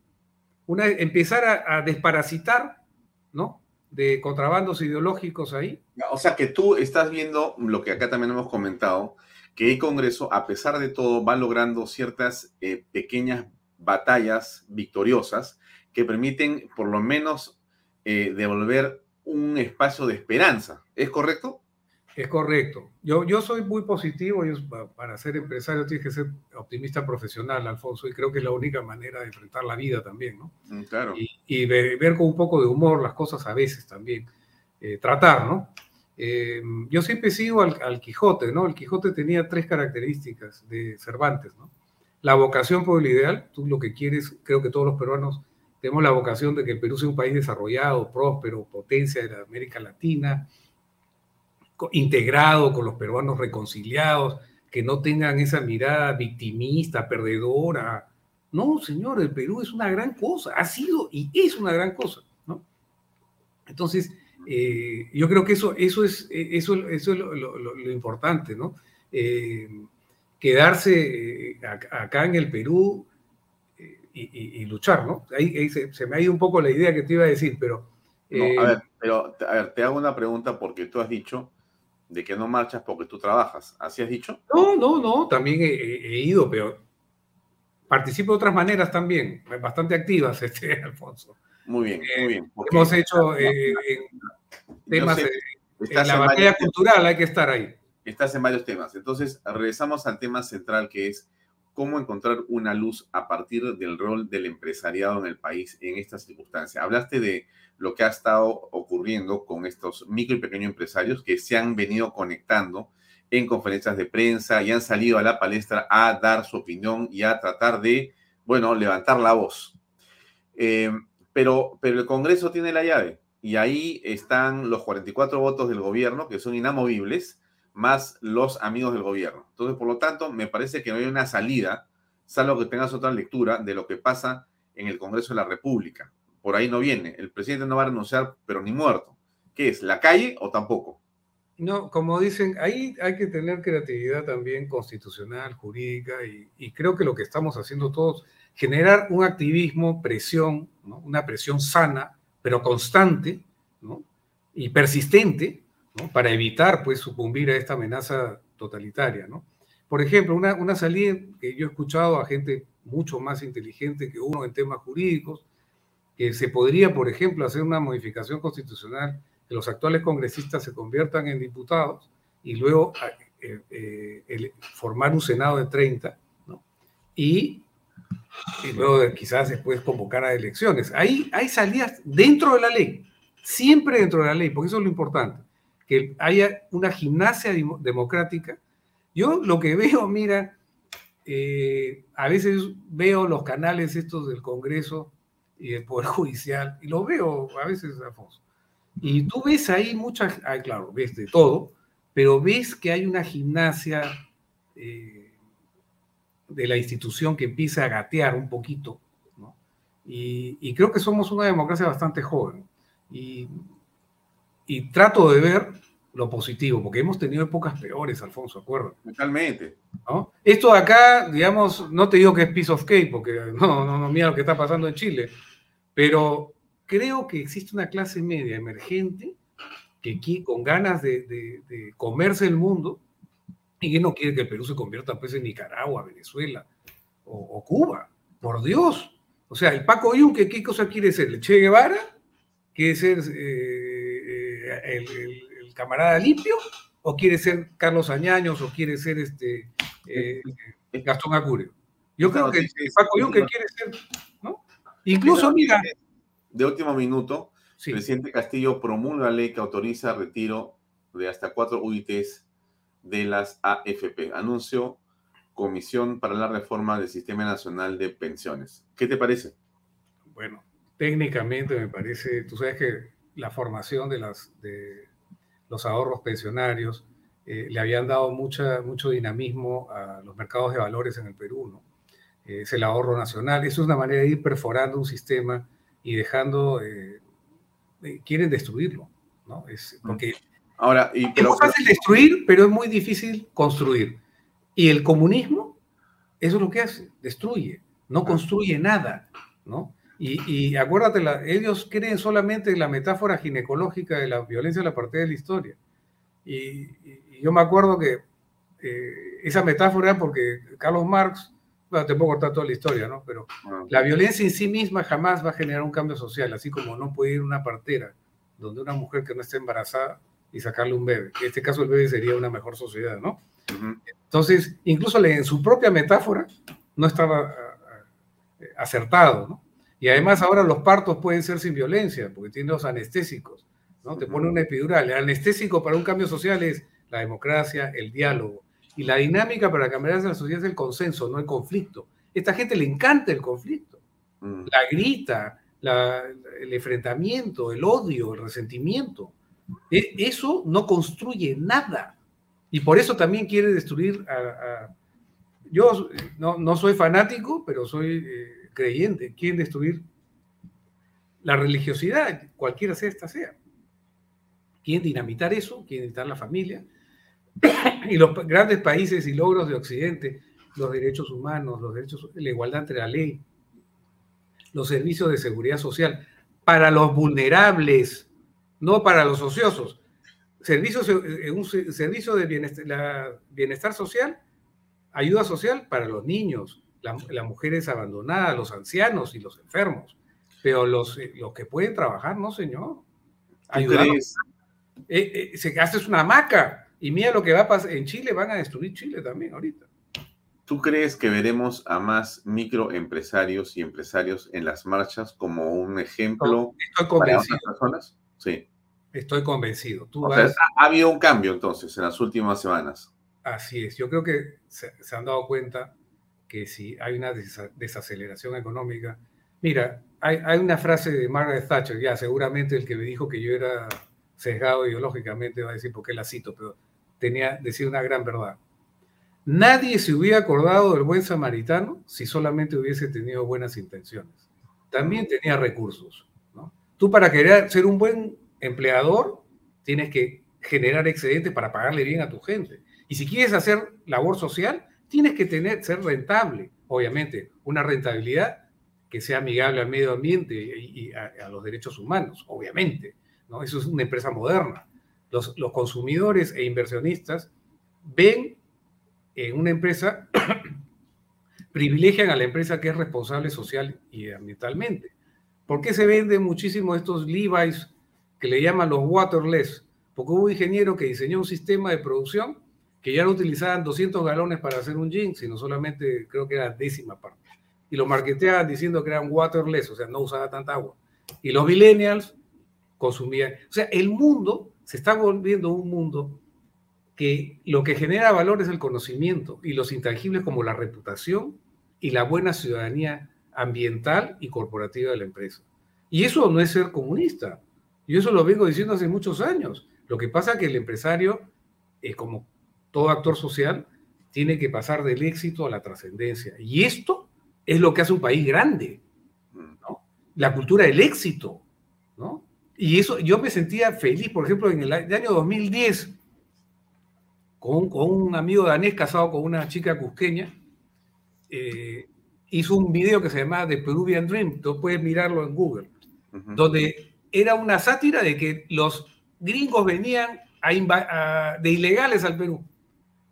Una, empezar a, a desparasitar, ¿no? De contrabandos ideológicos ahí. O sea que tú estás viendo lo que acá también hemos comentado, que el Congreso, a pesar de todo, va logrando ciertas eh, pequeñas batallas victoriosas que permiten por lo menos eh, devolver un espacio de esperanza. ¿Es correcto? Es correcto. Yo, yo soy muy positivo. Yo, para ser empresario tienes que ser optimista profesional, Alfonso, y creo que es la única manera de enfrentar la vida también, ¿no? Mm, claro. Y, y ver, ver, con un poco de humor las cosas a veces también. Eh, tratar, ¿no? Eh, yo siempre sigo al, al, Quijote, ¿no? El Quijote tenía tres características de Cervantes, ¿no? La vocación por el ideal, tú lo que quieres, creo que todos los peruanos tenemos la vocación de que el Perú sea un país desarrollado, próspero, potencia de la América Latina, integrado con los peruanos reconciliados, que no tengan esa mirada victimista, perdedora. No, señor, el Perú es una gran cosa, ha sido y es una gran cosa, ¿no? Entonces, eh, yo creo que eso, eso, es, eso, eso es lo, lo, lo importante, ¿no? Eh, quedarse eh, acá en el Perú eh, y, y, y, luchar, ¿no? Ahí, ahí se, se, me ha ido un poco la idea que te iba a decir, pero... No, a ver, pero a ver, te hago una pregunta porque tú has dicho de que no marchas porque tú trabajas. ¿Así has dicho? No, no, no, también he, he ido, pero participo de otras maneras también, bastante activas, este, Alfonso. Muy bien, muy bien. Hemos hecho eh, temas, sé, en la batalla cultural hay que estar ahí. Estás en varios temas. Entonces, regresamos al tema central que es cómo encontrar una luz a partir del rol del empresariado en el país en estas circunstancias. Hablaste de lo que ha estado ocurriendo con estos micro y pequeños empresarios que se han venido conectando en conferencias de prensa y han salido a la palestra a dar su opinión y a tratar de, bueno, levantar la voz. Eh, pero, pero el Congreso tiene la llave y ahí están los 44 votos del gobierno que son inamovibles, más los amigos del gobierno. Entonces, por lo tanto, me parece que no hay una salida, salvo que tengas otra lectura de lo que pasa en el Congreso de la República. Por ahí no viene. El presidente no va a renunciar, pero ni muerto. ¿Qué es? ¿La calle o tampoco? No, como dicen, ahí hay que tener creatividad también constitucional, jurídica, y, creo que lo que estamos haciendo todos generar un activismo, presión, una presión sana, pero constante ¿no? y persistente, ¿no? para evitar pues, sucumbir a esta amenaza totalitaria. ¿no? Por ejemplo, una, una salida que yo he escuchado a gente mucho más inteligente que uno en temas jurídicos, que se podría, por ejemplo, hacer una modificación constitucional, que los actuales congresistas se conviertan en diputados y luego eh, eh, el, formar un Senado de 30, ¿no? y y luego quizás después convocar a elecciones. Ahí hay salidas dentro de la ley, siempre dentro de la ley, porque eso es lo importante, que haya una gimnasia democrática. Yo lo que veo, mira, eh, a veces veo los canales estos del Congreso y del Poder Judicial, y lo veo a veces, Alfonso. Y tú ves ahí muchas, ah, claro, ves de todo, pero ves que hay una gimnasia eh, de la institución que empieza a gatear un poquito, ¿no? y, y, creo que somos una democracia bastante joven. Y, y trato de ver lo positivo, porque hemos tenido épocas peores, Alfonso, ¿acuerdo? Totalmente. ¿No? Esto de acá, digamos, no te digo que es piece of cake, porque no, no, no, mira lo que está pasando en Chile, pero creo que existe una clase media emergente que aquí, con ganas de, de, de, comerse el mundo, y que no quiere que el Perú se convierta pues en Nicaragua, Venezuela o, o Cuba, por Dios. O sea, el Paco Yunque, ¿qué cosa quiere ser? ¿El Che Guevara? ¿Quiere ser eh, eh, el, el camarada limpio o quiere ser Carlos Añaños o quiere ser este eh, Gastón Acurio. Yo creo que Paco Yunque quiere ser, ¿no? Incluso, mira. De último minuto, sí. el presidente Castillo promulga ley que autoriza retiro de hasta cuatro UITs de las AFP. Anuncio Comisión para la Reforma del Sistema Nacional de Pensiones. ¿Qué te parece? Bueno, técnicamente me parece, tú sabes que la formación de las de los ahorros pensionarios, eh, le habían dado mucha, mucho dinamismo a los mercados de valores en el Perú, ¿no? Eh, es el ahorro nacional, eso es una manera de ir perforando un sistema y dejando, eh, quieren destruirlo, ¿no? Es porque Ahora, y, pero, es fácil destruir, pero es muy difícil construir. Y el comunismo, eso es lo que hace, destruye, no construye nada, ¿no? Y, y acuérdate, la, ellos creen solamente en la metáfora ginecológica de la violencia de la parte de la historia. Y, y, y yo me acuerdo que eh, esa metáfora era porque Carlos Marx, bueno, te puedo cortar toda la historia, ¿no? Pero Ah. la violencia en sí misma jamás va a generar un cambio social, así como no puede ir una partera donde una mujer que no esté embarazada y sacarle un bebé. En este caso el bebé sería una mejor sociedad, ¿no? Entonces, incluso en su propia metáfora no estaba uh, acertado, ¿no? Y además ahora los partos pueden ser sin violencia, porque tiene los anestésicos, ¿no? Te pone una epidural. El anestésico para un cambio social es la democracia, el diálogo. Y la dinámica para cambiar la sociedad es el consenso, no el conflicto. Esta gente le encanta el conflicto. Mm. La grita, la, el enfrentamiento, el odio, el resentimiento. E, eso no construye nada. Y por eso también quiere destruir a... a yo no, no, soy fanático, pero soy eh, creyente. Quieren destruir la religiosidad, cualquiera sea esta sea. Quieren dinamitar eso, quieren dinamitar la familia. y los grandes países y logros de Occidente, los derechos humanos, los derechos, la igualdad entre la ley, los servicios de seguridad social, para los vulnerables, no para los ociosos. Servicios, un servicio de bienestar social, ayuda social para los niños, la, las mujeres abandonadas, los ancianos y los enfermos. Pero los, los que pueden trabajar, no, señor. Ayudarlos. Eh, eh, se haces una hamaca y mira lo que va a pasar. En Chile van a destruir Chile también ahorita. ¿Tú crees que veremos a más microempresarios y empresarios en las marchas como un ejemplo Estoy convencido. para otras personas? Sí. Estoy convencido. Tú o vas... sea, ha habido un cambio entonces en las últimas semanas. Así es. Yo creo que se, se han dado cuenta que si hay una des desaceleración económica. Mira, hay, hay, una frase de Margaret Thatcher, ya seguramente el que me dijo que yo era sesgado ideológicamente va a decir por qué la cito, pero tenía, decía una gran verdad. Nadie se hubiera acordado del buen samaritano si solamente hubiese tenido buenas intenciones. También tenía recursos. ¿no? Tú para querer ser un buen empleador tienes que generar excedentes para pagarle bien a tu gente. Y si quieres hacer labor social, tienes que tener, ser rentable, obviamente, una rentabilidad que sea amigable al medio ambiente y, a, los derechos humanos, obviamente. ¿no? Eso es una empresa moderna. Los, los consumidores e inversionistas ven en una empresa, privilegian a la empresa que es responsable social y ambientalmente. ¿Por qué se venden muchísimo estos Levi's que le llaman los waterless? Porque hubo un ingeniero que diseñó un sistema de producción que ya no utilizaban 200 galones para hacer un jean, sino solamente creo que era décima parte. Y lo marketeaban diciendo que eran waterless, o sea, no usaba tanta agua. Y los millennials consumían. O sea, el mundo se está volviendo un mundo que lo que genera valor es el conocimiento y los intangibles como la reputación y la buena ciudadanía ambiental y corporativa de la empresa. Y eso no es ser comunista. Yo eso lo vengo diciendo hace muchos años. Lo que pasa es que el empresario, eh, como todo actor social, tiene que pasar del éxito a la trascendencia. Y esto es lo que hace un país grande, ¿no? La cultura del éxito, ¿no? Y eso, yo me sentía feliz, por ejemplo, en el año 2010, con, un amigo danés casado con una chica cusqueña, eh, hizo un video que se llamaba The Peruvian Dream, tú puedes mirarlo en Google, donde era una sátira de que los gringos venían de ilegales al Perú.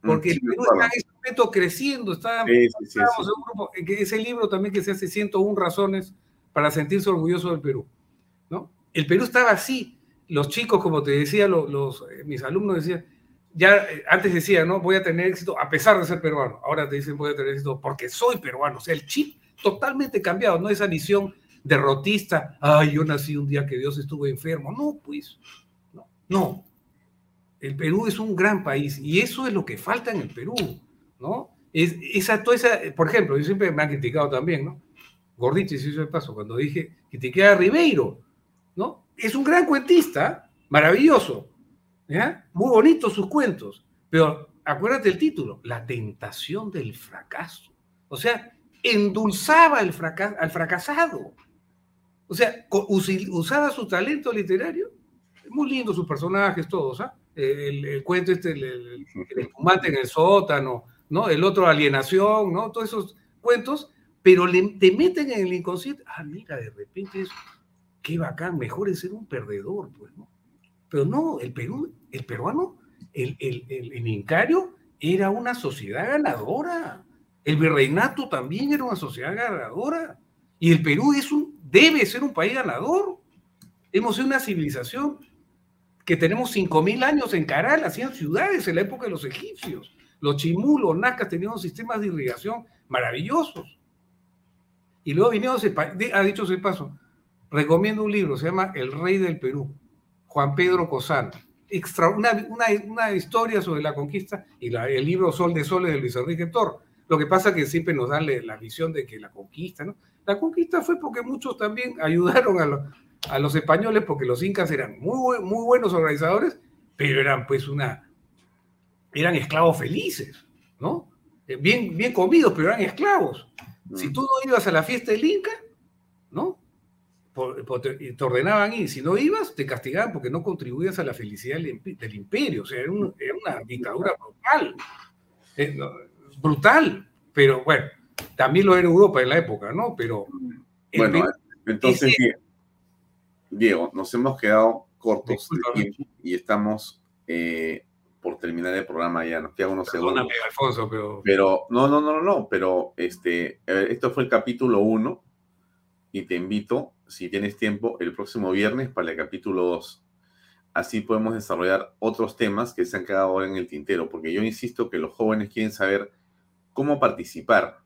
Porque el Perú está en ese momento creciendo, está, sí, sí, un grupo, que ese libro también que se hace 101 razones para sentirse orgulloso del Perú. ¿no? El Perú estaba así. Los chicos, como te decía, los, eh, mis alumnos decían, ya eh, antes decía, no, voy a tener éxito a pesar de ser peruano. Ahora te dicen, voy a tener éxito porque soy peruano. O sea, el chip totalmente cambiado, no esa visión derrotista, ay, yo nací un día que Dios estuvo enfermo. No, pues, no, no. El Perú es un gran país y eso es lo que falta en el Perú, ¿no? Es, esa, toda esa, por ejemplo, yo siempre me han criticado también, ¿no? Gordichi se hizo el paso cuando dije, critiqué a Ribeiro, ¿no? Es un gran cuentista, maravilloso, ¿ya? Muy bonitos sus cuentos, pero acuérdate el título, La tentación del fracaso. O sea, endulzaba al fracasado. O sea, usaba su talento literario. Muy lindo sus personajes, todos, ¿ah? El, cuento este, el, el, espumante en el sótano, ¿no? El otro alienación, ¿no? Todos esos cuentos, pero te meten en el inconsciente. Ah, mira, de repente es, qué bacán, mejor es ser un perdedor, pues, ¿no? Pero no, el Perú, el peruano, el, el, el incario era una sociedad ganadora. El virreinato también era una sociedad ganadora. Y el Perú es un, debe ser un país ganador. Hemos sido una civilización que tenemos 5.000 años en Caral, hacían ciudades en la época de los egipcios. Los chimulos, los nazcas tenían sistemas de irrigación maravillosos. Y luego vinieron, ha dicho ese paso, recomiendo un libro, se llama El Rey del Perú, Juan Pedro Cosano. Extra, una, una, historia sobre la conquista y el libro Sol de Soles de Luis Enrique Tor. Lo que pasa es que siempre nos dan la visión de que la conquista, ¿no? La conquista fue porque muchos también ayudaron a, los españoles, porque los incas eran muy, muy buenos organizadores, pero eran pues una, eran esclavos felices, ¿no? Eh, bien, bien comidos, pero eran esclavos. Si mm. tú no ibas a la fiesta del Inca, ¿no? te ordenaban ir. Si no ibas, te castigaban porque no contribuías a la felicidad del imperio. O sea, era, una dictadura brutal. Eh, brutal. Pero bueno, también lo era Europa en la época, ¿no? Pero... Bueno, entonces, Diego, nos hemos quedado cortos de tiempo y estamos eh, por terminar el programa ya, nos quedan unos segundos. Alfonso, pero... Pero, no, no, no, no, pero este, esto fue el capítulo 1 y te invito, si tienes tiempo, el próximo viernes para el capítulo 2. Así podemos desarrollar otros temas que se han quedado ahora en el tintero, porque yo insisto que los jóvenes quieren saber cómo participar,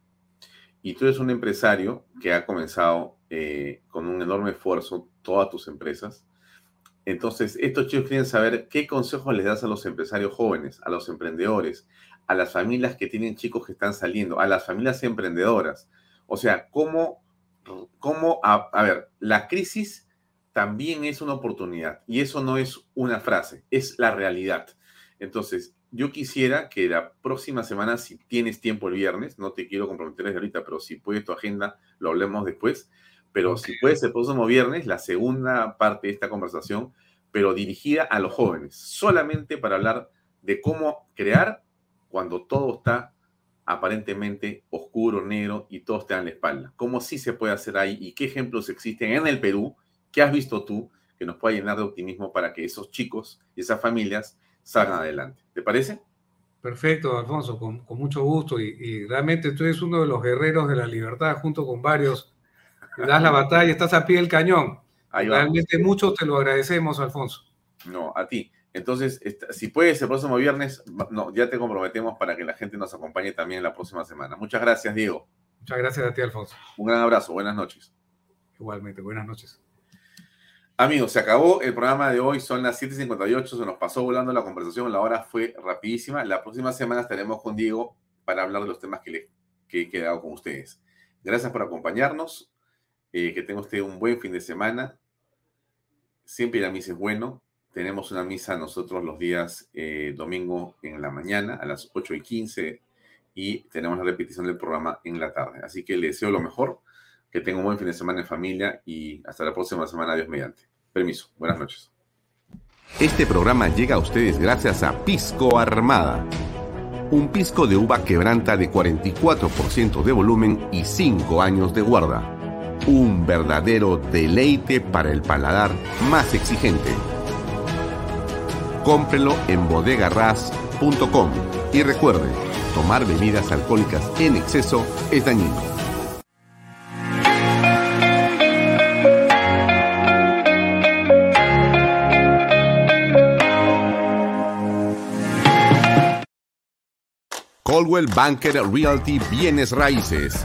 y tú eres un empresario que ha comenzado eh, con un enorme esfuerzo todas tus empresas, entonces estos chicos quieren saber qué consejos les das a los empresarios jóvenes, a los emprendedores, a las familias que tienen chicos que están saliendo, a las familias emprendedoras. O sea, cómo, cómo a, ver, la crisis también es una oportunidad y eso no es una frase, es la realidad. Entonces, yo quisiera que la próxima semana, si tienes tiempo el viernes, no te quiero comprometer desde ahorita, pero si puedes tu agenda, lo hablemos después. Pero si puedes el próximo viernes, la segunda parte de esta conversación, pero dirigida a los jóvenes, solamente para hablar de cómo crear cuando todo está aparentemente oscuro, negro y todos te dan la espalda. ¿Cómo sí se puede hacer ahí y qué ejemplos existen en el Perú que has visto tú que nos pueda llenar de optimismo para que esos chicos y esas familias salgan adelante. ¿Te parece? Perfecto, Alfonso, con, mucho gusto. Y, realmente tú eres uno de los guerreros de la libertad, junto con varios. Das la batalla, estás a pie del cañón. realmente mucho te lo agradecemos, Alfonso. No, a ti. Entonces, si puedes, el próximo viernes, no, ya te comprometemos para que la gente nos acompañe también la próxima semana. Muchas gracias, Diego. Muchas gracias a ti, Alfonso. Un gran abrazo, buenas noches. Igualmente, buenas noches. Amigos, se acabó el programa de hoy, son las 7.58, se nos pasó volando la conversación, la hora fue rapidísima. La próxima semana estaremos con Diego para hablar de los temas que, le, que he quedado con ustedes. Gracias por acompañarnos. Eh, que tenga usted un buen fin de semana. Siempre la misa es bueno. Tenemos una misa nosotros los días eh, domingo en la mañana a las 8 y 15 y tenemos la repetición del programa en la tarde. Así que le deseo lo mejor, que tenga un buen fin de semana en familia y hasta la próxima semana. Dios mediante. Permiso. Buenas noches. Este programa llega a ustedes gracias a Pisco Armada. Un pisco de uva quebranta de 44% de volumen y 5 años de guarda. Un verdadero deleite para el paladar más exigente. Cómprelo en bodegarras.com y recuerde, tomar bebidas alcohólicas en exceso es dañino. Coldwell Banker Realty Bienes Raíces.